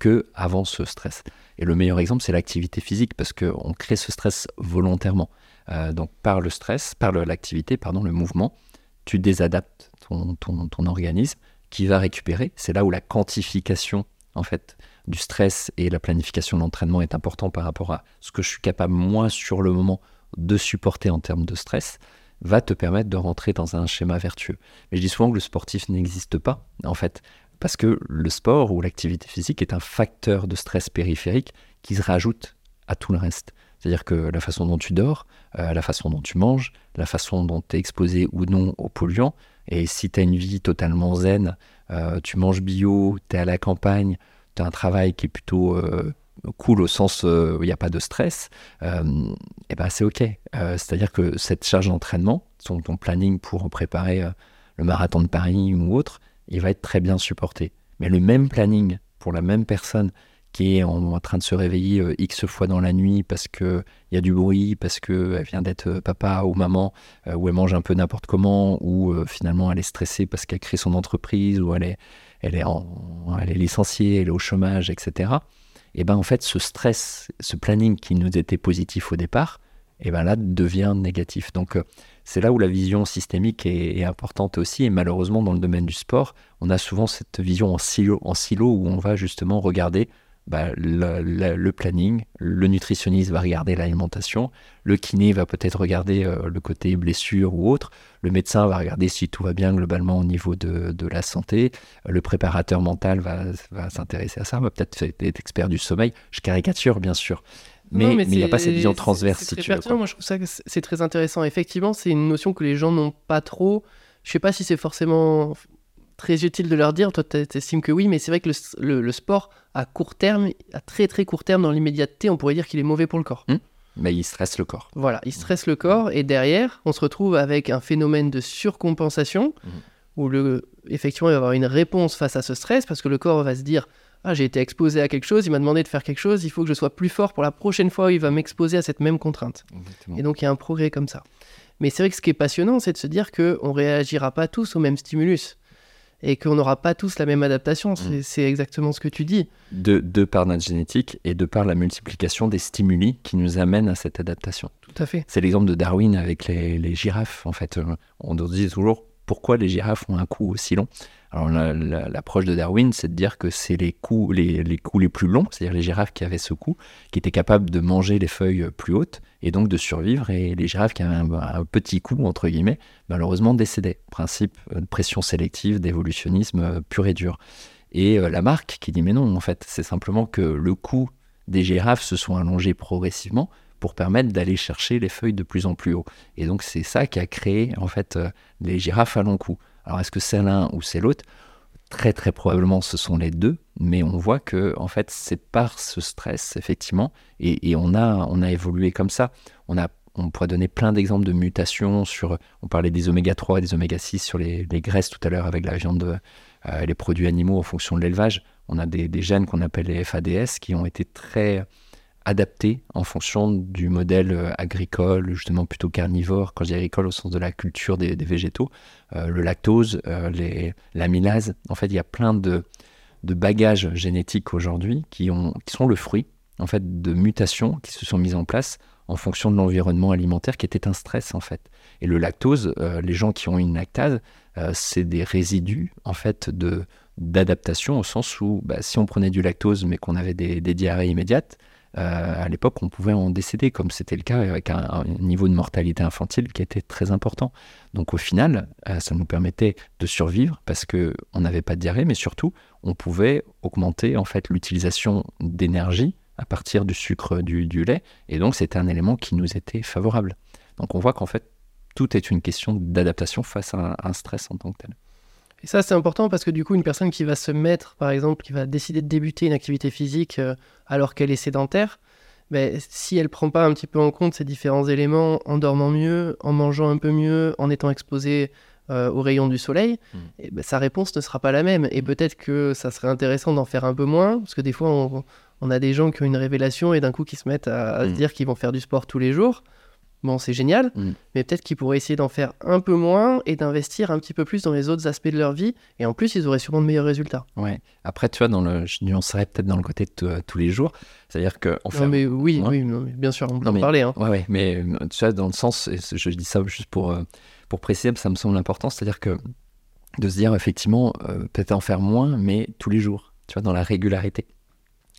que avant ce stress. Et le meilleur exemple, c'est l'activité physique, parce qu'on crée ce stress volontairement. Euh, donc par le stress, par l'activité, pardon, le mouvement, tu désadaptes ton, ton, ton organisme qui va récupérer. C'est là où la quantification en fait du stress et la planification de l'entraînement est important par rapport à ce que je suis capable moi sur le moment de supporter en termes de stress va te permettre de rentrer dans un schéma vertueux. Mais je dis souvent que le sportif n'existe pas, en fait, parce que le sport ou l'activité physique est un facteur de stress périphérique qui se rajoute à tout le reste. C'est-à-dire que la façon dont tu dors, euh, la façon dont tu manges, la façon dont tu es exposé ou non aux polluants, et si tu as une vie totalement zen, euh, tu manges bio, tu es à la campagne, tu un travail qui est plutôt euh, cool au sens euh, où il n'y a pas de stress, et euh, eh ben c'est ok. Euh, c'est-à-dire que cette charge d'entraînement, ton, planning pour préparer le marathon de Paris ou autre, il va être très bien supporté. Mais le même planning pour la même personne qui est en, train de se réveiller X fois dans la nuit parce qu'il y a du bruit, parce qu'elle vient d'être papa ou maman, ou elle mange un peu n'importe comment, ou finalement elle est stressée parce qu'elle crée son entreprise, ou elle est, elle est, est licenciée, elle est au chômage, etc et ben en fait ce stress, ce planning qui nous était positif au départ, et ben là devient négatif. Donc euh, c'est là où la vision systémique est, importante aussi. Et malheureusement dans le domaine du sport, on a souvent cette vision en silo, en silo où on va justement regarder bah, le, planning, le nutritionniste va regarder l'alimentation, le kiné va peut-être regarder euh, le côté blessure ou autre, le médecin va regarder si tout va bien globalement au niveau de, la santé, le préparateur mental va, s'intéresser à ça, va peut-être être expert du sommeil. Je caricature bien sûr. Mais il n'y a pas cette vision transverse si tu veux. Moi je trouve ça que c'est très intéressant. Effectivement, c'est une notion que les gens n'ont pas trop. Je sais pas si c'est forcément très utile de leur dire, toi tu estimes que oui, mais c'est vrai que le, sport à court terme, à très très court terme, dans l'immédiateté, on pourrait dire qu'il est mauvais pour le corps. Hmm. Mais il stresse le corps. Voilà, il stresse le corps et derrière, on se retrouve avec un phénomène de surcompensation hmm. où le, effectivement il va y avoir une réponse face à ce stress parce que le corps va se dire ah, j'ai été exposé à quelque chose, il m'a demandé de faire quelque chose, il faut que je sois plus fort pour la prochaine fois où il va m'exposer à cette même contrainte. Et donc il y a un progrès comme ça. Mais c'est vrai que ce qui est passionnant, c'est de se dire qu'on ne réagira pas tous au même stimulus et qu'on n'aura pas tous la même adaptation. C'est mm. exactement ce que tu dis. De, de, par notre génétique et de par la multiplication des stimuli qui nous amènent à cette adaptation. Tout à fait. C'est l'exemple de Darwin avec les, les, girafes. En fait, on nous dit toujours pourquoi les girafes ont un cou aussi long alors l'approche de Darwin, c'est de dire que c'est les coups les, les, plus longs, c'est-à-dire les girafes qui avaient ce cou, qui étaient capables de manger les feuilles plus hautes et donc de survivre, et les girafes qui avaient un, petit cou, entre guillemets, malheureusement décédaient. Principe de pression sélective, d'évolutionnisme euh, pur et dur. Et euh, la marque qui dit mais non, en fait, c'est simplement que le cou des girafes se sont allongés progressivement pour permettre d'aller chercher les feuilles de plus en plus haut. Et donc c'est ça qui a créé en fait euh, les girafes à long cou. Alors est-ce que c'est l'un ou c'est l'autre? Très très probablement ce sont les deux, mais on voit que en fait c'est par ce stress effectivement, et, on a on a évolué comme ça. On a on pourrait donner plein d'exemples de mutations sur. On parlait des oméga 3 et des oméga 6 sur les, graisses tout à l'heure avec la viande, euh, les produits animaux en fonction de l'élevage. On a des, des gènes qu'on appelle les FADS qui ont été très adapté en fonction du modèle euh, agricole, justement plutôt carnivore, quand je dis agricole au sens de la culture des, végétaux, euh, le lactose, euh, l'amylase. En fait, il y a plein de, de bagages génétiques aujourd'hui qui, ont, qui sont le fruit en fait, de mutations qui se sont mises en place en fonction de l'environnement alimentaire qui était un stress en fait. Et le lactose, les gens qui ont une lactase, c'est des résidus en fait de d'adaptation au sens où bah, si on prenait du lactose mais qu'on avait des diarrhées immédiates, euh, à l'époque, on pouvait en décéder, comme c'était le cas avec un, niveau de mortalité infantile qui était très important. Donc au final, euh, ça nous permettait de survivre parce que on n'avait pas de diarrhée, mais surtout, on pouvait augmenter en fait l'utilisation d'énergie à partir du sucre du, lait, et donc c'était un élément qui nous était favorable. Donc on voit qu'en fait, tout est une question d'adaptation face à un stress en tant que tel. Et ça, c'est important parce que du coup, une personne qui va se mettre, par exemple, qui va décider de débuter une activité physique euh, alors qu'elle est sédentaire, ben, si elle prend pas un petit peu en compte ces différents éléments, en dormant mieux, en mangeant un peu mieux, en étant exposée euh, aux rayons du soleil, hmm. eh ben, sa réponse ne sera pas la même. Et peut-être que ça serait intéressant d'en faire un peu moins, parce que des fois, on, a des gens qui ont une révélation et d'un coup qui se mettent à, se hmm. dire qu'ils vont faire du sport tous les jours bon, c'est génial, mm. mais peut-être qu'ils pourraient essayer d'en faire un peu moins et d'investir un petit peu plus dans les autres aspects de leur vie. Et en plus, ils auraient sûrement de meilleurs résultats. Ouais. Après, tu vois, dans le, je nuancerais peut-être dans le côté de euh, tous les jours. C'est-à-dire que. fait... mais oui, oui bien sûr, on peut en parler. Hein. Ouais, ouais, mais euh, tu vois, dans le sens, je dis ça juste pour, euh, pour préciser, ça me semble important, c'est-à-dire que de se dire, effectivement, peut-être en faire moins, mais tous les jours, tu vois, dans la régularité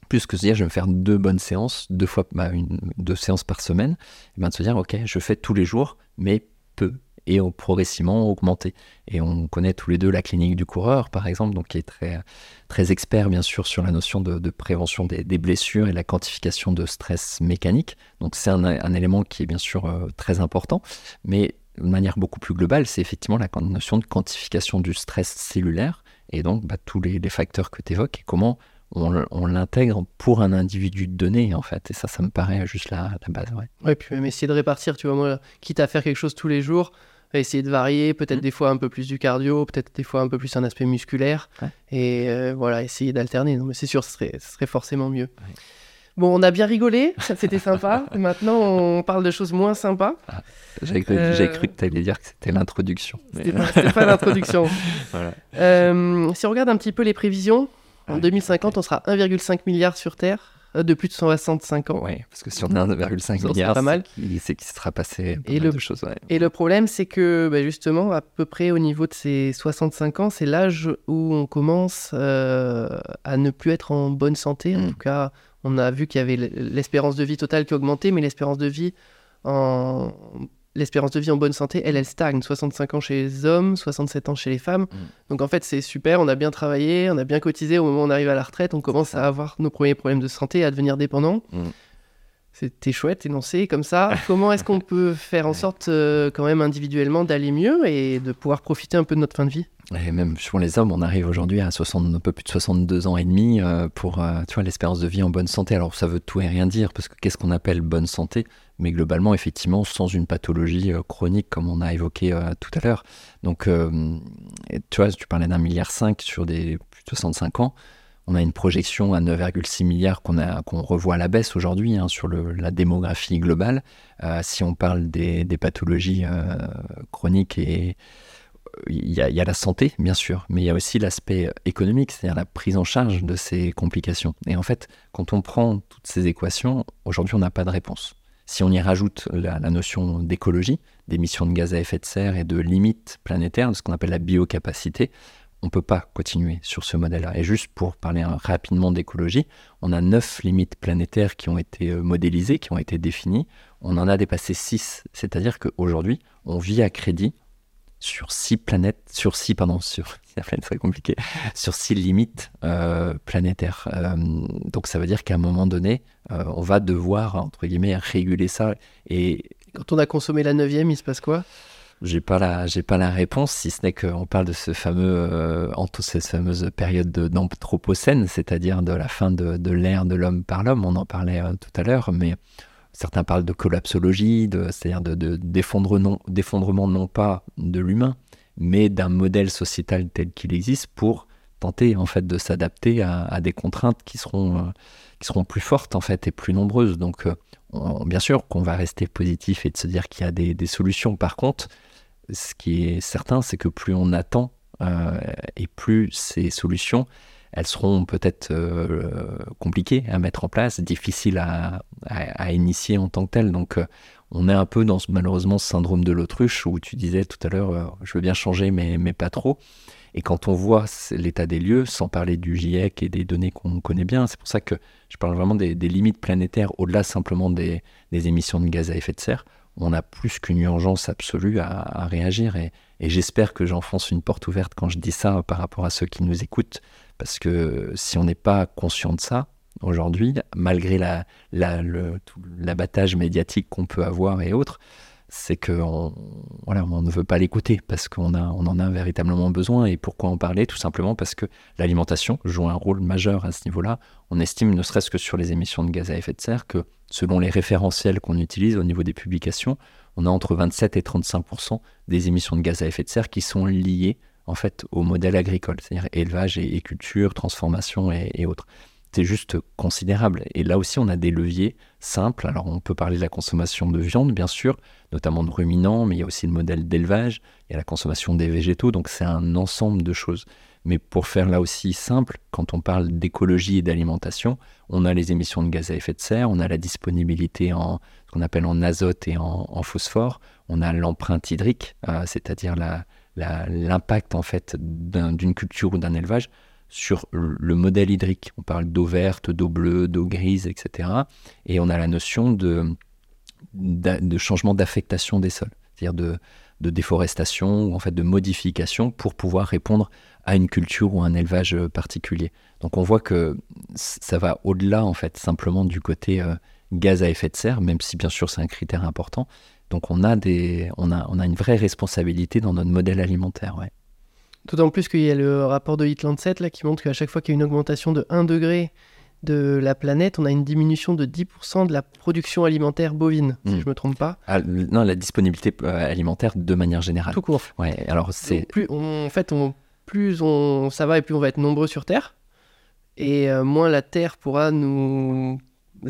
plus que se dire je vais me faire deux bonnes séances, deux fois bah, une, deux séances par semaine, et bien de se dire ok je fais tous les jours, mais peu et progressivement augmenter. Et on connaît tous les deux la clinique du coureur, par exemple, donc qui est très, très expert, bien sûr, sur la notion de, prévention des, blessures et la quantification de stress mécanique. Donc c'est un, élément qui est bien sûr euh, très important, mais de manière beaucoup plus globale, c'est effectivement la notion de quantification du stress cellulaire et donc bah, tous les, les, facteurs que tu évoques et comment on, l'intègre pour un individu donné, en fait. Et ça, ça me paraît juste la, la base. Ouais. ouais, puis même essayer de répartir, tu vois, moi, quitte à faire quelque chose tous les jours, essayer de varier, peut-être mm. des fois un peu plus du cardio, peut-être des fois un peu plus un aspect musculaire. Et euh, voilà, essayer d'alterner. Non, mais c'est sûr, ce serait, ce serait forcément mieux. Bon, on a bien rigolé, c'était sympa. Maintenant, on parle de choses moins sympas. Ah, J'avais cru, euh, cru, que tu allais dire que c'était l'introduction. C'était pas, l'introduction. Euh, si on regarde un petit peu les prévisions, en 2050, on sera 1,5 milliard sur Terre euh, de plus de 165 ans. Oui, parce que si on est 1,5 milliard, pas mal. c'est qu'il sera passé et le, choses. Et le problème, c'est que bah, justement, à peu près au niveau de ces 65 ans, c'est l'âge où on commence euh, à ne plus être en bonne santé. En hmm. tout cas, on a vu qu'il y avait l'espérance de vie totale qui augmentait, mais l'espérance de vie en l'espérance de vie en bonne santé, elle, elle stagne. 65 ans chez les hommes, 67 ans chez les femmes. Mm. Donc en fait, c'est super, on a bien travaillé, on a bien cotisé. Au moment où on arrive à la retraite, on commence à avoir nos premiers problèmes de santé, à devenir dépendant. Mm. C'était chouette énoncé comme ça. Comment est-ce qu'on peut faire en sorte, euh, quand même individuellement, d'aller mieux et de pouvoir profiter un peu de notre fin de vie? Et même pour les hommes, on arrive aujourd'hui à 60, un peu plus de 62 ans et demi euh, pour euh, tu vois, l'espérance de vie en bonne santé. Alors ça veut tout et rien dire, parce que qu'est-ce qu'on appelle bonne santé? Mais globalement, effectivement, sans une pathologie euh, chronique comme on a évoqué tout à l'heure. Donc, tu vois, tu parlais d'un milliard 5 sur des plus de 65 ans. On a une projection à 9,6 milliards qu'on qu'on revoit à la baisse aujourd'hui hein, sur le, la démographie globale. si on parle des, des pathologies chroniques et il y, a, la santé, bien sûr, mais il y a aussi l'aspect économique, c'est-à-dire la prise en charge de ces complications. Et en fait, quand on prend toutes ces équations, aujourd'hui, on n'a pas de réponse. Si on y rajoute la, notion d'écologie, d'émissions de gaz à effet de serre et de limites planétaires, de ce qu'on appelle la biocapacité, on ne peut pas continuer sur ce modèle-là. Et juste pour parler rapidement d'écologie, on a neuf limites planétaires qui ont été euh, modélisées, qui ont été définies. On en a dépassé six. C'est-à-dire qu'aujourd'hui, on vit à crédit sur six planètes, sur six, pardon, sur, compliqué, sur six limites euh, planétaires. Euh, donc ça veut dire qu'à un moment donné, euh, on va devoir, entre guillemets, réguler ça. Et quand on a consommé la neuvième, il se passe quoi? J'ai pas la j'ai pas la réponse si ce n'est qu'on parle de ce fameux en toute cette fameuse période d'anthropocène c'est-à-dire de la fin de, de l'ère de l'homme par l'homme on en parlait tout à l'heure mais Certains parlent de collapsologie, c'est-à-dire de, d'effondrement non pas de l'humain, mais d'un modèle sociétal tel qu'il existe pour tenter en fait de s'adapter à, des contraintes qui seront, euh, qui seront plus fortes en fait et plus nombreuses. Donc euh, bien sûr qu'on va rester positif et de se dire qu'il y a des, solutions. Par contre, ce qui est certain, c'est que plus on attend euh, et plus ces solutions elles seront peut-être euh, compliquées à mettre en place, difficiles à, initier en tant que telles. Donc euh, on est un peu dans malheureusement ce syndrome de l'autruche où tu disais tout à l'heure, euh, je veux bien changer mais, mais pas trop. Et quand on voit l'état des lieux, sans parler du GIEC et des données qu'on connaît bien, c'est pour ça que je parle vraiment des, limites planétaires au-delà simplement des, émissions de gaz à effet de serre. On a plus qu'une urgence absolue à, réagir et, et j'espère que j'enfonce une porte ouverte quand je dis ça par rapport à ceux qui nous écoutent. Parce que si on n'est pas conscient de ça, aujourd'hui, malgré l'abattage la, médiatique qu'on peut avoir et autres, c'est qu'on on ne veut pas l'écouter parce qu'on on en a véritablement besoin. Et pourquoi en parler? Tout simplement parce que l'alimentation joue un rôle majeur à ce niveau-là. On estime, ne serait-ce que sur les émissions de gaz à effet de serre, que selon les référentiels qu'on utilise au niveau des publications, on a entre 27 et 35% des émissions de gaz à effet de serre qui sont liées en fait au modèle agricole, c'est-à-dire élevage et, culture, transformation et, autres. C'est juste considérable. Et là aussi, on a des leviers simples. Alors, on peut parler de la consommation de viande, bien sûr, notamment de ruminants, mais il y a aussi le modèle d'élevage, il y a la consommation des végétaux, donc c'est un ensemble de choses. Mais pour faire là aussi simple, quand on parle d'écologie et d'alimentation, on a les émissions de gaz à effet de serre, on a la disponibilité en ce qu'on appelle en azote et en, phosphore, on a l'empreinte hydrique, euh, c'est-à-dire la, l'impact en fait d'une culture ou d'un élevage sur le modèle hydrique. On parle d'eau verte, d'eau bleue, d'eau grise, etc. Et on a la notion de, changement d'affectation des sols, c'est-à-dire de, déforestation ou en fait de modification pour pouvoir répondre à une culture ou un élevage particulier. Donc on voit que ça va au-delà en fait simplement du côté euh, gaz à effet de serre, même si bien sûr c'est un critère important, donc on a, des, on a, on a une vraie responsabilité dans notre modèle alimentaire. Ouais. D'autant plus qu'il y a le rapport de Hitland 7 là, qui montre qu'à chaque fois qu'il y a une augmentation de 1 degré de la planète, on a une diminution de 10% de la production alimentaire bovine, si hmm. je ne me trompe pas. Ah, non, la disponibilité euh, alimentaire de manière générale. Tout court. Ouais, alors c'est... Plus, en fait, on, plus on, ça va et plus on va être nombreux sur Terre, et euh, moins la Terre pourra nous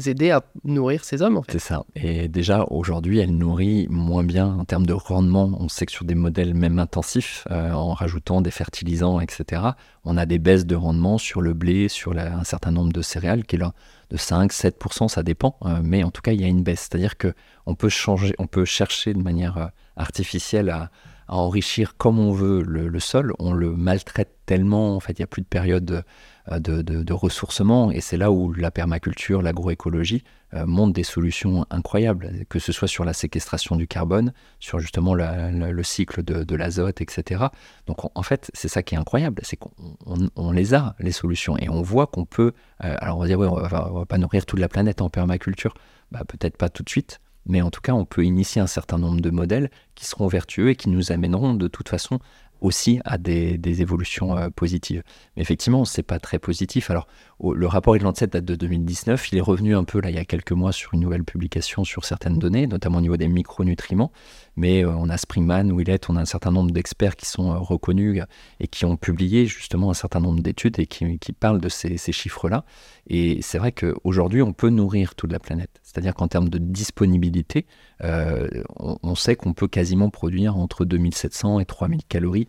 aider à nourrir ces hommes. C'est ça. Et déjà, aujourd'hui, elle nourrit moins bien en termes de rendement. On sait que sur des modèles même intensifs, euh, en rajoutant des fertilisants, etc., on a des baisses de rendement sur le blé, sur un certain nombre de céréales qui est là de 5-7%, ça dépend. Euh, mais en tout cas, il y a une baisse. C'est-à-dire qu'on peut changer, on peut chercher de manière euh, artificielle à, enrichir comme on veut le, sol. On le maltraite tellement, en fait, il n'y a plus de période euh, de, ressourcement. Et c'est là où la permaculture, l'agroécologie euh, montrent des solutions incroyables, que ce soit sur la séquestration du carbone, sur justement le cycle de, l'azote, etc. Donc en fait, c'est ça qui est incroyable, c'est qu'on les a, les solutions. Et on voit qu'on peut... Euh, alors on va dire, oui, on va, va pas nourrir toute la planète en permaculture. Bah, peut-être pas tout de suite, mais en tout cas, on peut initier un certain nombre de modèles qui seront vertueux et qui nous amèneront de toute façon aussi à des, évolutions euh, positives. Mais effectivement, c'est pas très positif. Alors, le rapport Lancet date de 2019. Il est revenu un peu là il y a quelques mois sur une nouvelle publication sur certaines données, notamment au niveau des micronutriments. Mais euh, on a Springman, Willett, on a un certain nombre d'experts qui sont euh, reconnus et qui ont publié justement un certain nombre d'études et qui, parlent de ces, chiffres-là. Et c'est vrai qu'aujourd'hui, on peut nourrir toute la planète. C'est-à-dire qu'en termes de disponibilité, on, on sait qu'on peut quasiment produire entre 2700 et 3000 calories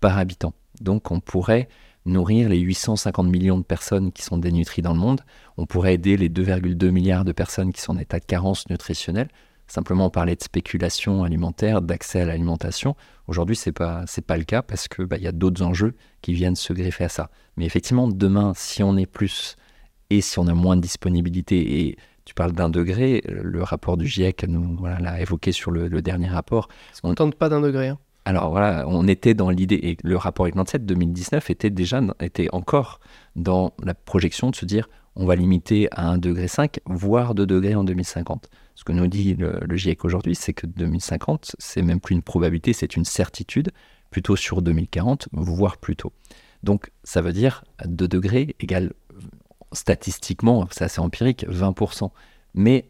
par habitant. Donc on pourrait nourrir les 850 millions de personnes qui sont dénutries dans le monde. On pourrait aider les 2,2 milliards de personnes qui sont en état de carence nutritionnelle. Simplement on parlait de spéculation alimentaire, d'accès à l'alimentation. Aujourd'hui, ce n'est pas, pas le cas parce qu'il bah, y a d'autres enjeux qui viennent se greffer à ça. Mais effectivement, demain, si on est plus et si on a moins de disponibilité, et tu parles d'un degré, le rapport du GIEC nous l'a évoqué sur le, dernier rapport. On ne tente pas d'un degré. Hein? Alors voilà, on était dans l'idée, et le rapport de 2019 était déjà était encore dans la projection de se dire on va limiter à 1,5 degré, voire 2 degrés en 2050. Ce que nous dit le, GIEC aujourd'hui, c'est que 2050, c'est même plus une probabilité, c'est une certitude, plutôt sur 2040, voire plus tôt. Donc ça veut dire 2 degrés égale statistiquement, c'est assez empirique, 20%. Mais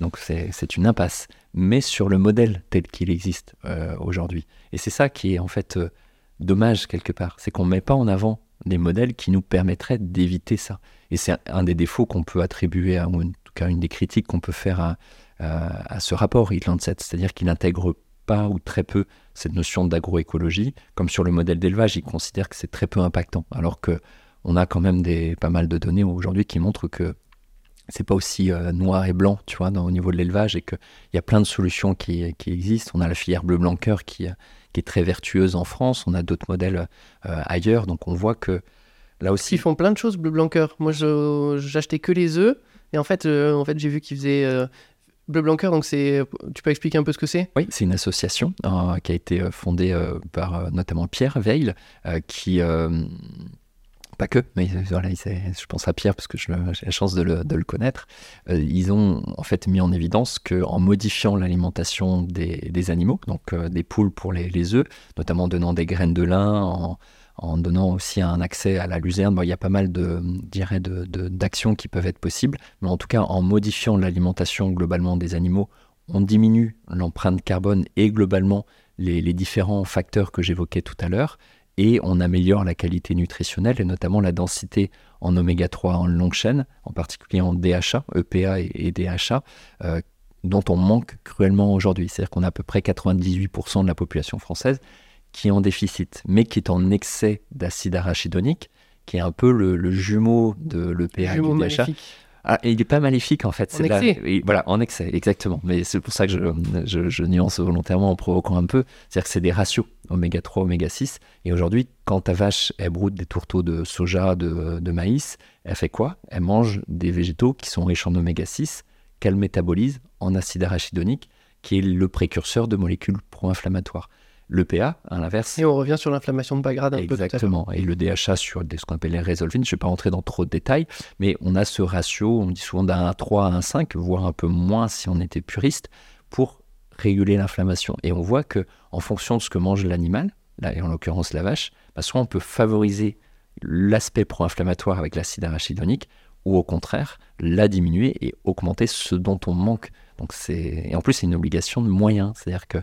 donc c'est une impasse, mais sur le modèle tel qu'il existe euh, aujourd'hui. Et c'est ça qui est en fait euh, dommage quelque part, c'est qu'on ne met pas en avant des modèles qui nous permettraient d'éviter ça. Et c'est un des défauts qu'on peut attribuer, à, ou en tout cas une des critiques qu'on peut faire à, ce rapport Lancet, c'est-à-dire qu'il n'intègre pas ou très peu cette notion d'agroécologie, comme sur le modèle d'élevage, il considère que c'est très peu impactant, alors que on a quand même pas mal de données aujourd'hui qui montrent que c'est pas aussi euh, noir et blanc, tu vois, dans, au niveau de l'élevage, et qu'il y a plein de solutions qui, qui, existent. On a la filière bleu blanc cœur qui, qui est très vertueuse en France, on a d'autres modèles euh, ailleurs, donc on voit que là aussi. Ils font plein de choses, bleu blanc cœur. Moi, j'achetais que les œufs, et en fait, euh, en fait j'ai vu qu'ils faisaient. Bleu Blanc Cœur, donc c'est, tu peux expliquer un peu ce que c'est? Oui, c'est une association qui a été fondée par notamment Pierre Veil, qui pas que, mais voilà, je pense à Pierre parce que j'ai la chance de le, connaître. Euh, ils ont en fait mis en évidence qu'en modifiant l'alimentation des, animaux, donc euh, des poules pour les, œufs, notamment en donnant des graines de lin, en, donnant aussi un accès à la luzerne, il y a pas mal de, d'actions qui peuvent être possibles, mais en tout cas en modifiant l'alimentation globalement des animaux, on diminue l'empreinte carbone et globalement les différents facteurs que j'évoquais tout à l'heure et on améliore la qualité nutritionnelle et notamment la densité en oméga 3 en longue chaîne, en particulier en DHA, EPA et, DHA, euh, dont on manque cruellement aujourd'hui. C'est-à-dire qu'on a à peu près 98% de la population française qui est en déficit, mais qui est en excès d'acide arachidonique, qui est un peu le, jumeau de l'EPA et du DHA. Ah, il n'est pas maléfique en fait. En excès. voilà, en excès, exactement. Mais c'est pour ça que je, je, nuance volontairement en provoquant un peu. C'est-à-dire que c'est des ratios oméga 3, oméga 6. Et aujourd'hui, quand ta vache, elle broute des tourteaux de soja, de, de maïs, elle fait quoi? Elle mange des végétaux qui sont riches en oméga 6, qu'elle métabolise en acide arachidonique, qui est le précurseur de molécules pro-inflammatoires. L'EPA, à l'inverse. Et on revient sur l'inflammation de bas grade un Exactement. peu. Et le DHA sur ce qu'on appelle les résolvines. Je ne vais pas rentrer dans trop de détails, mais on a ce ratio, on dit souvent d'un 3 à un 5, voire un peu moins si on était puriste, pour réguler l'inflammation. Et on voit que en fonction de ce que mange l'animal, là, et en l'occurrence la vache, bah, soit on peut favoriser l'aspect pro-inflammatoire avec l'acide arachidonique, ou au contraire, la diminuer et augmenter ce dont on manque. Donc c'est et en plus c'est une obligation de moyens, c'est-à-dire que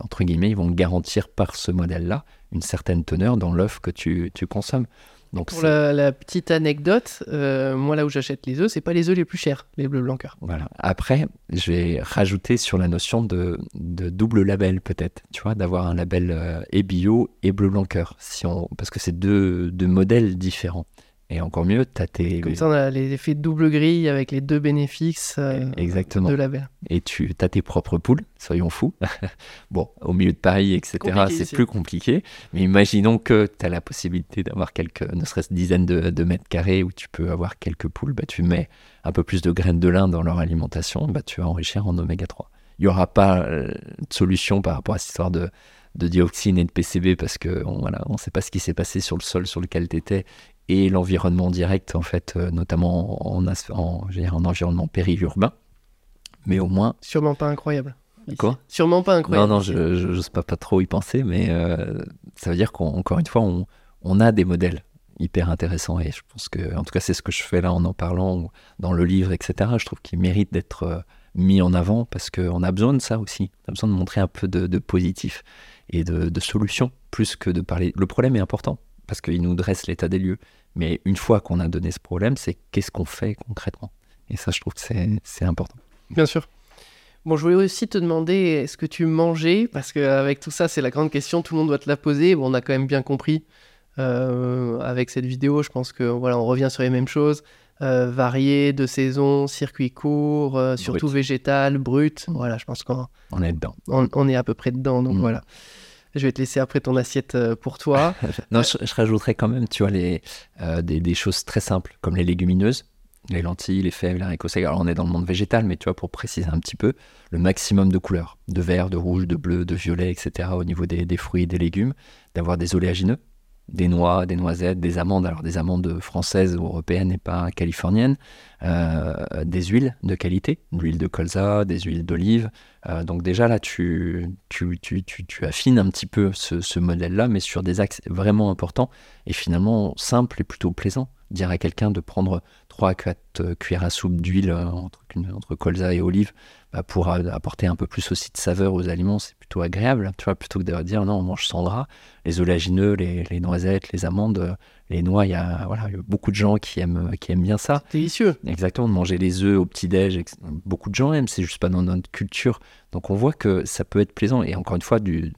entre guillemets ils vont garantir par ce modèle-là une certaine teneur dans l'œuf que tu, tu consommes. Donc Pour la, petite anecdote, euh, moi là où j'achète les œufs, c'est pas les œufs les plus chers, les bleus blancs Voilà. Après, je vais rajouter sur la notion de, de double label peut-être, tu vois, d'avoir un label euh, et bio et bleu blanc si on, parce que c'est deux, deux modèles différents. Et encore mieux, tu as tes. Comme ça, on a l'effet double grille avec les deux bénéfices euh, Exactement. de label. Et tu as tes propres poules, soyons fous. bon, au milieu de Paris, etc., c'est plus compliqué. Mais imaginons que tu as la possibilité d'avoir quelques, ne serait-ce dizaines de, mètres carrés où tu peux avoir quelques poules. Bah, tu mets un peu plus de graines de lin dans leur alimentation, bah, tu vas enrichir en oméga 3. Il n'y aura pas euh, de solution par rapport à cette histoire de, de dioxine et de PCB parce qu'on ne voilà, on sait pas ce qui s'est passé sur le sol sur lequel tu étais et l'environnement direct, en fait, euh, notamment en, en, en environnement périurbain. Mais au moins. Sûrement pas incroyable. Quoi? Sûrement pas incroyable. Non, non, je n'ose pas, pas trop y penser, mais euh, Ça veut dire qu'encore une fois, on, on, a des modèles hyper intéressants. Et je pense que, en tout cas, c'est ce que je fais là en en parlant, dans le livre, etc. Je trouve qu'il mérite d'être euh, mis en avant parce qu'on a besoin de ça aussi. On a besoin de montrer un peu de, positif et de, de solutions, plus que de parler. Le problème est important parce qu'il nous dresse l'état des lieux. Mais une fois qu'on a donné ce problème, c'est qu'est-ce qu'on fait concrètement? Et ça, je trouve que c'est important. Bien sûr. Bon, je voulais aussi te demander, est-ce que tu mangeais? Parce qu'avec tout ça, c'est la grande question, tout le monde doit te la poser. Bon, on a quand même bien compris euh, avec cette vidéo, je pense que voilà, on revient sur les mêmes choses. Euh, varié, de saison, circuit court, euh, surtout végétal, brut. Voilà, je pense qu'on on est dedans. On, est à peu près dedans, donc mm. voilà. Je vais te laisser après ton assiette pour toi. non, je, rajouterais quand même, tu vois, les, des, choses très simples, comme les légumineuses les lentilles, les fèves, l'haricot sec. Alors on est dans le monde végétal, mais tu vois, pour préciser un petit peu, le maximum de couleurs, de vert, de rouge, de bleu, de violet, etc. au niveau des, des fruits et des légumes, d'avoir des oléagineux, des noix, des noisettes, des amandes, alors des amandes françaises ou européennes et pas californiennes, euh, des huiles de qualité, de l'huile de colza, des huiles d'olive. Euh, donc déjà là, tu, tu, tu, tu, affines un petit peu ce, ce modèle-là, mais sur des axes vraiment importants et finalement simples et plutôt plaisants. Dire à quelqu'un de prendre 3 à 4 cuillères à soupe d'huile euh, entre, entre colza et olive bah, pour apporter un peu plus aussi de saveur aux aliments, c'est plutôt agréable, tu vois, plutôt que de dire non, on mange sans gras. Les oléagineux, les, les noisettes, les amandes, euh, les noix, il y a, voilà, beaucoup de gens qui aiment, qui aiment bien ça. C'est délicieux. Exactement, de manger les œufs au petit-déj, beaucoup de gens aiment, c'est juste pas dans notre culture. Donc on voit que ça peut être plaisant. Et encore une fois, du,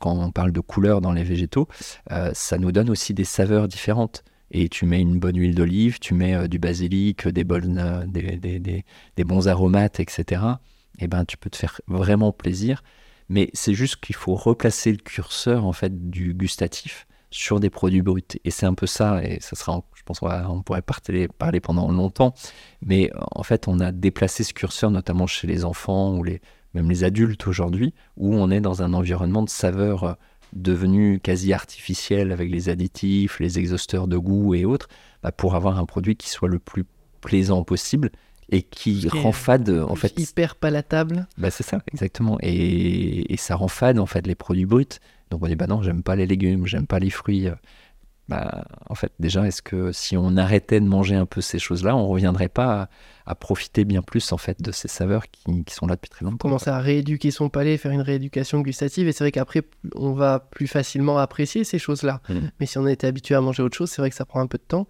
quand on parle de couleurs dans les végétaux, euh, ça nous donne aussi des saveurs différentes et tu mets une bonne huile d'olive, tu mets euh, du basilic, des, bonnes, euh, des, des, bons aromates, etc. Et eh ben tu peux te faire vraiment plaisir. Mais c'est juste qu'il faut replacer le curseur en fait du gustatif sur des produits bruts. Et c'est un peu ça, et ça sera, je pense qu'on pourrait parler, pendant longtemps, mais en fait on a déplacé ce curseur notamment chez les enfants ou les, même les adultes aujourd'hui, où on est dans un environnement de saveur euh, devenu quasi artificiel avec les additifs, les exhausteurs de goût et autres, bah, pour avoir un produit qui soit le plus plaisant possible et qui rend fade en fait. hyper palatable. Bah c'est ça exactement. Et, et, ça rend fade en fait les produits bruts. Donc on dit bah non j'aime pas les légumes j'aime pas les fruits bah, en fait, déjà, est-ce que si on arrêtait de manger un peu ces choses-là, on reviendrait pas à, profiter bien plus en fait de ces saveurs qui, sont là depuis très longtemps Commencer à rééduquer son palais, faire une rééducation gustative, et c'est vrai qu'après, on va plus facilement apprécier ces choses-là. Mmh. Mais si on était habitué à manger autre chose, c'est vrai que ça prend un peu de temps.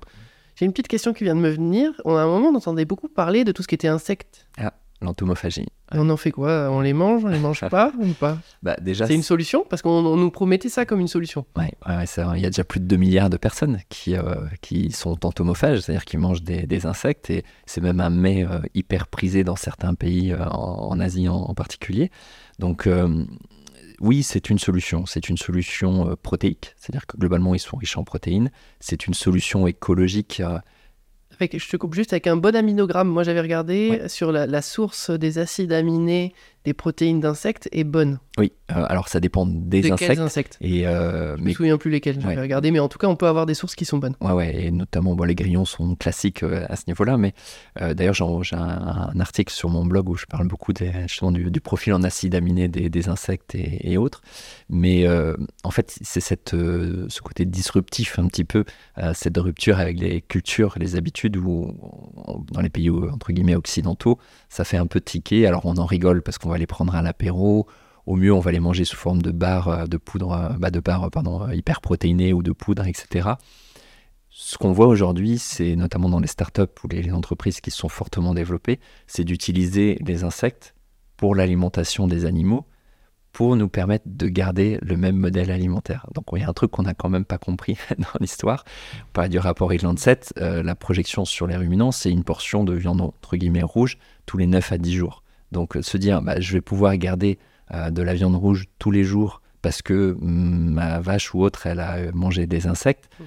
J'ai une petite question qui vient de me venir. On a un moment, on entendait beaucoup parler de tout ce qui était insectes. Ah l'entomophagie. On en fait quoi? On les mange On les mange pas ou pas? Bah, déjà, C'est une solution? Parce qu'on nous promettait ça comme une solution. Oui, il y a déjà plus de 2 milliards de personnes qui, euh, qui sont entomophages, c'est-à-dire qui mangent des, insectes, et c'est même un mets euh, hyper prisé dans certains pays, euh, en, Asie en, particulier. Donc oui, c'est une solution. C'est une solution protéique, c'est-à-dire que globalement, ils sont riches en protéines. C'est une solution écologique je te coupe juste avec un bon aminogramme. Moi, j'avais regardé sur la, source des acides aminés des protéines d'insectes est bonne. Oui, euh, alors ça dépend des insectes. insectes et euh, Je me souviens plus lesquels, j'avais regardé, mais en tout cas, on peut avoir des sources qui sont bonnes. Ouais, ouais, et notamment bon, les grillons sont classiques euh, à ce niveau-là, mais d'ailleurs, j'ai un, article sur mon blog où je parle beaucoup des, justement du, profil en acides aminés des, insectes et, autres. Mais en fait, c'est cette, ce côté disruptif un petit peu, cette rupture avec les cultures, les habitudes, où dans les pays entre guillemets occidentaux, ça fait un peu tiquer. Alors on en rigole parce qu'on va les prendre à l'apéro. Au mieux, on va les manger sous forme de barres euh, de poudre, euh, bah de barres, pardon, euh, hyper protéinées ou de poudre, etc. Ce qu'on voit aujourd'hui, c'est notamment dans les startups ou les entreprises qui sont fortement développées, c'est d'utiliser les insectes pour l'alimentation des animaux pour nous permettre de garder le même modèle alimentaire. Donc il y a un truc qu'on n'a quand même pas compris dans l'histoire. On parlait du rapport Irland 7, la projection sur les ruminants, c'est une portion de viande entre guillemets rouge tous les 9 à 10 jours. Donc se dire, bah, je vais pouvoir garder euh, de la viande rouge tous les jours parce que mm, ma vache ou autre, elle a mangé des insectes. Hmm.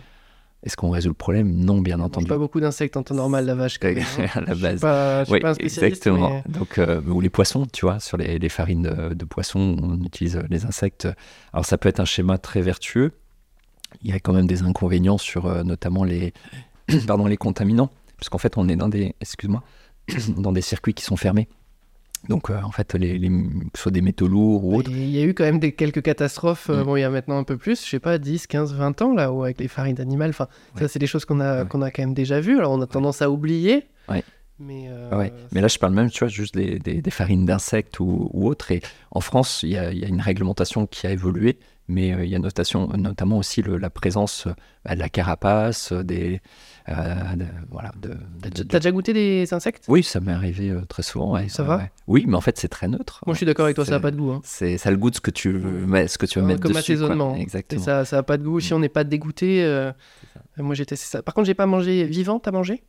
Est-ce qu'on résout le problème? Non, bien entendu. Pas beaucoup d'insectes en temps normal, la vache. Quand hein. à la base. Pas, oui, pas un exactement. Donc, euh, ou les poissons, tu vois, sur les, farines de, de, poissons, on utilise les insectes. Alors, ça peut être un schéma très vertueux. Il y a quand même des inconvénients sur euh, notamment les, pardon, les contaminants, parce qu'en fait, on est dans des, excuse-moi, dans des circuits qui sont fermés. Donc, en fait, les, les, que ce soit des métaux lourds ou autres. Il y a eu quand même des, quelques catastrophes, mm. bon, il y a maintenant un peu plus, je sais pas, 10, 15, 20 ans, là, où, avec les farines d'animal. Enfin, ça, c'est des choses qu'on a, qu'on a quand même déjà vues. Alors, on a tendance à oublier. Mais, ouais. mais là, je parle même, tu vois, juste des, des, farines d'insectes ou, ou, autres. Et en France, il y, a, y, a une réglementation qui a évolué mais euh, il y a notation, notamment aussi la présence bah, de la carapace, des. Euh, voilà, de, T'as déjà goûté des insectes? Oui, ça m'est arrivé euh, très souvent. ça va? Oui, mais en fait, c'est très neutre. Moi, je suis d'accord avec toi, ça n'a pas de goût. Hein. C'est, ça le goûte ce que tu veux, ce que tu veux mettre comme dessus. assaisonnement. Exactement. ça, ça n'a pas de goût. Si mm. on n'est pas dégoûté, moi j'ai testé ça. Par contre, j'ai pas mangé vivant. T'as mangé?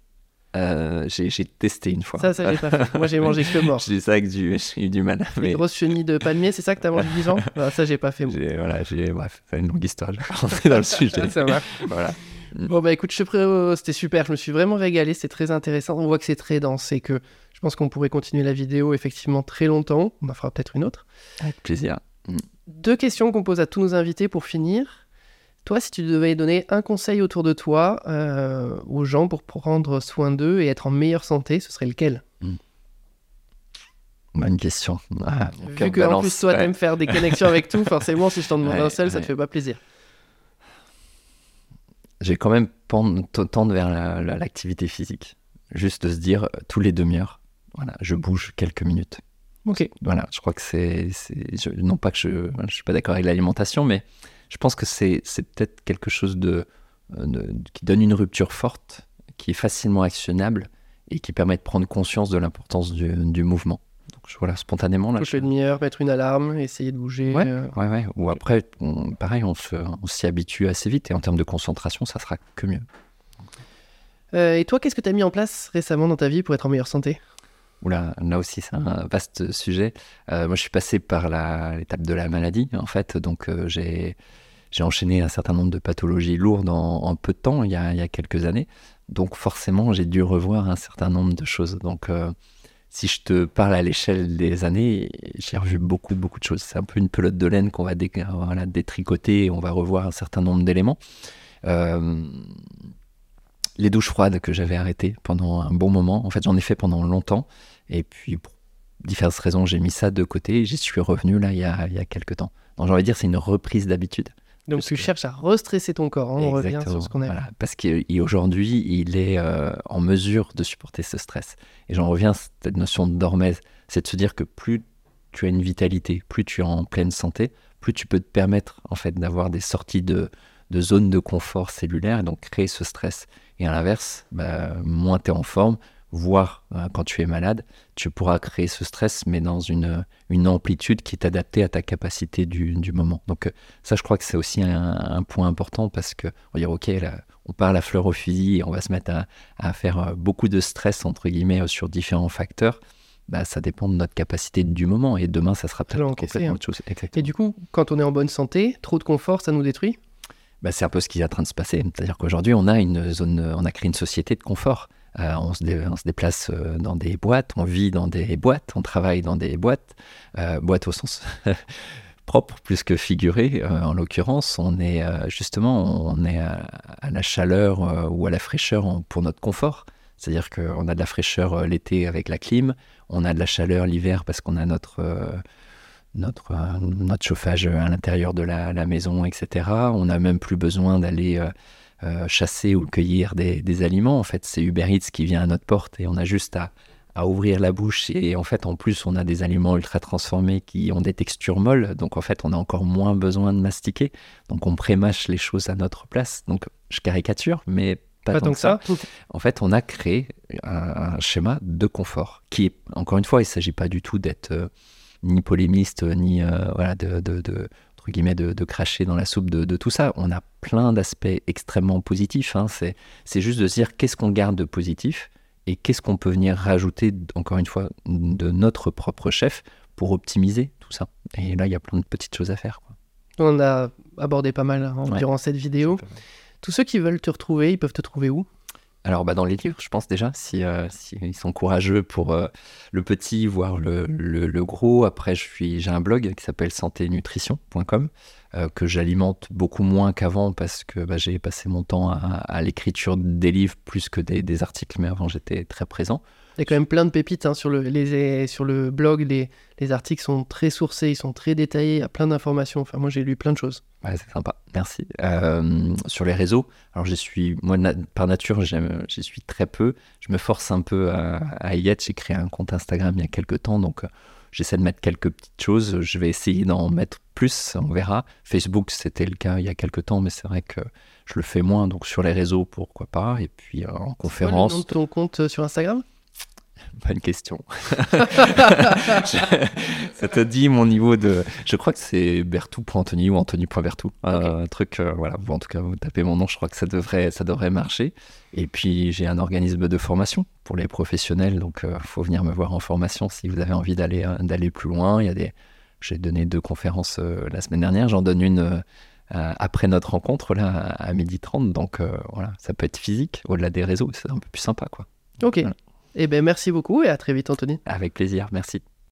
Euh, j'ai testé une fois. Ça, ça, j'ai pas fait. Moi, j'ai mangé que mort. j'ai ça du, j'ai eu du mal. Mais... Les grosses chenilles de palmier, c'est ça que t'as mangé vivant? Bah, Ça, j'ai pas fait. Voilà, j'ai, bref, c'est une longue histoire. Je vais rentrer dans le sujet. ça marche. Voilà. Bon, bah écoute, je te c'était super. Je me suis vraiment régalé. C'est très intéressant. On voit que c'est très dense et que je pense qu'on pourrait continuer la vidéo effectivement très longtemps. On en fera peut-être une autre. Avec plaisir. Deux questions qu'on pose à tous nos invités pour finir. Toi, si tu devais donner un conseil autour de toi euh, aux gens pour prendre soin d'eux et être en meilleure santé, ce serait lequel? Hmm. Bonne question. Ah, Vu que en plus toi, tu aimes faire des connexions avec tout, forcément, si je t'en demande un seul, ça te fait pas plaisir. J'ai quand même tendre vers l'activité physique. Juste de se dire, tous les demi-heures, voilà, je bouge quelques minutes. Ok. Voilà, je crois que c'est. Non pas que je ne suis pas d'accord avec l'alimentation, mais je pense que c'est peut-être quelque chose euh, de, qui donne une rupture forte, qui est facilement actionnable et qui permet de prendre conscience de l'importance du, du, mouvement. Voilà, spontanément. Là, Coucher je... demi-heure, mettre une alarme, essayer de bouger. Ouais, euh. ouais, ouais. Ou après, pareil, on s'y habitue assez vite et en termes de concentration, ça sera que mieux. Euh, et toi, qu'est-ce que tu as mis en place récemment dans ta vie pour être en meilleure santé? Oula, là aussi, c'est un vaste sujet. moi, je suis passé par l'étape de la maladie, en fait. Donc, j'ai j'ai enchaîné un certain nombre de pathologies lourdes en, peu de temps, il y, a, quelques années. Donc forcément, j'ai dû revoir un certain nombre de choses. Donc euh, si je te parle à l'échelle des années, j'ai revu beaucoup, beaucoup de choses. C'est un peu une pelote de laine qu'on va détricoter et on va revoir un certain nombre d'éléments. Euh, les douches froides que j'avais arrêtées pendant un bon moment, en fait j'en ai fait pendant longtemps. Et puis pour diverses raisons, j'ai mis ça de côté et j'y suis revenu là il y a, il y a quelques temps. Donc j'ai envie de dire c'est une reprise d'habitude. Donc tu cherches à restresser ton corps, hein, on revient sur ce qu'on a voilà. Parce qu'aujourd'hui, il est euh, en mesure de supporter ce stress. Et j'en reviens à cette notion de dormez, c'est de se dire que plus tu as une vitalité, plus tu es en pleine santé, plus tu peux te permettre en fait d'avoir des sorties de, de zones de confort cellulaire et donc créer ce stress. Et à l'inverse, bah, moins tu es en forme, voire euh, quand tu es malade, tu pourras créer ce stress, mais dans une, une amplitude qui est adaptée à ta capacité du, du moment. Donc euh, ça, je crois que c'est aussi un, point important parce que on va dire, ok, là, on part la fleur au fusil et on va se mettre à, à faire euh, beaucoup de stress, entre guillemets, sur différents facteurs. Bah, ça dépend de notre capacité du moment et demain, ça sera peut-être complètement hein. autre chose. Et du coup, quand on est en bonne santé, trop de confort, ça nous détruit? Bah, C'est un peu ce qui est en train de se passer. C'est-à-dire qu'aujourd'hui, on a une zone, on a créé une société de confort. Euh, on, se déplace euh, dans des boîtes, on vit dans des boîtes, on travaille dans des boîtes, euh, boîtes au sens propre plus que figuré. en l'occurrence, on est justement on est à, la chaleur ou à la fraîcheur pour notre confort. C'est-à-dire qu'on a de la fraîcheur l'été avec la clim, on a de la chaleur l'hiver parce qu'on a notre notre, notre chauffage à l'intérieur de la, la, maison, etc. On n'a même plus besoin d'aller euh, chasser ou cueillir des, aliments. En fait, c'est Uber Eats qui vient à notre porte et on a juste à, ouvrir la bouche. Et en fait, en plus, on a des aliments ultra transformés qui ont des textures molles. Donc, en fait, on a encore moins besoin de mastiquer. Donc, on prémâche les choses à notre place. Donc, je caricature, mais pas, tant, que ça. En fait, on a créé un, schéma de confort qui est, encore une fois, il ne s'agit pas du tout d'être euh, ni polémiste, ni euh, voilà, de, entre guillemets, de, cracher dans la soupe de, tout ça. On a plein d'aspects extrêmement positifs. Hein. C'est juste de se dire qu'est-ce qu'on garde de positif et qu'est-ce qu'on peut venir rajouter, encore une fois, de notre propre chef pour optimiser tout ça. Et là, il y a plein de petites choses à faire. On a abordé pas mal hein, durant cette vidéo. Tous ceux qui veulent te retrouver, ils peuvent te trouver où? Alors, bah, dans les livres, je pense déjà, si, euh, sont courageux pour euh, le petit, voire le, le, gros. Après, j'ai un blog qui s'appelle santénutrition.com. euh, que j'alimente beaucoup moins qu'avant parce que bah, j'ai passé mon temps à, l'écriture des livres plus que des, articles, mais avant j'étais très présent. Il y a quand même plein de pépites hein, sur, le, les, sur le blog. Les, les, articles sont très sourcés, ils sont très détaillés, il y a plein d'informations. Enfin, moi, j'ai lu plein de choses. Ouais, c'est sympa, merci. Euh, sur les réseaux, alors j'y suis, moi, par nature, j'y suis très peu. Je me force un peu à, à y être. J'ai créé un compte Instagram il y a quelques temps, donc J'essaie de mettre quelques petites choses. Je vais essayer d'en mettre plus, on verra. Facebook, c'était le cas il y a quelques temps, mais c'est vrai que je le fais moins. Donc sur les réseaux, pourquoi pas. Et puis euh, en conférence. Quoi, le nom de ton compte euh, sur Instagram? Bonne question. ça te dit mon niveau de. Je crois que c'est Bertou.Anthony ou Anthony.Bertou. Euh, un truc, euh, voilà. en tout cas, vous tapez mon nom, je crois que ça devrait, ça devrait marcher. Et puis, j'ai un organisme de formation pour les professionnels. Donc, il euh, faut venir me voir en formation si vous avez envie d'aller d'aller plus loin. Il y a des. J'ai donné deux conférences la semaine dernière. J'en donne une après notre rencontre, là, à 12h30. Donc, voilà, ça peut être physique, au-delà des réseaux. C'est un peu plus sympa, quoi. Ok. Eh bien, merci beaucoup et à très vite, Anthony. Avec plaisir, merci.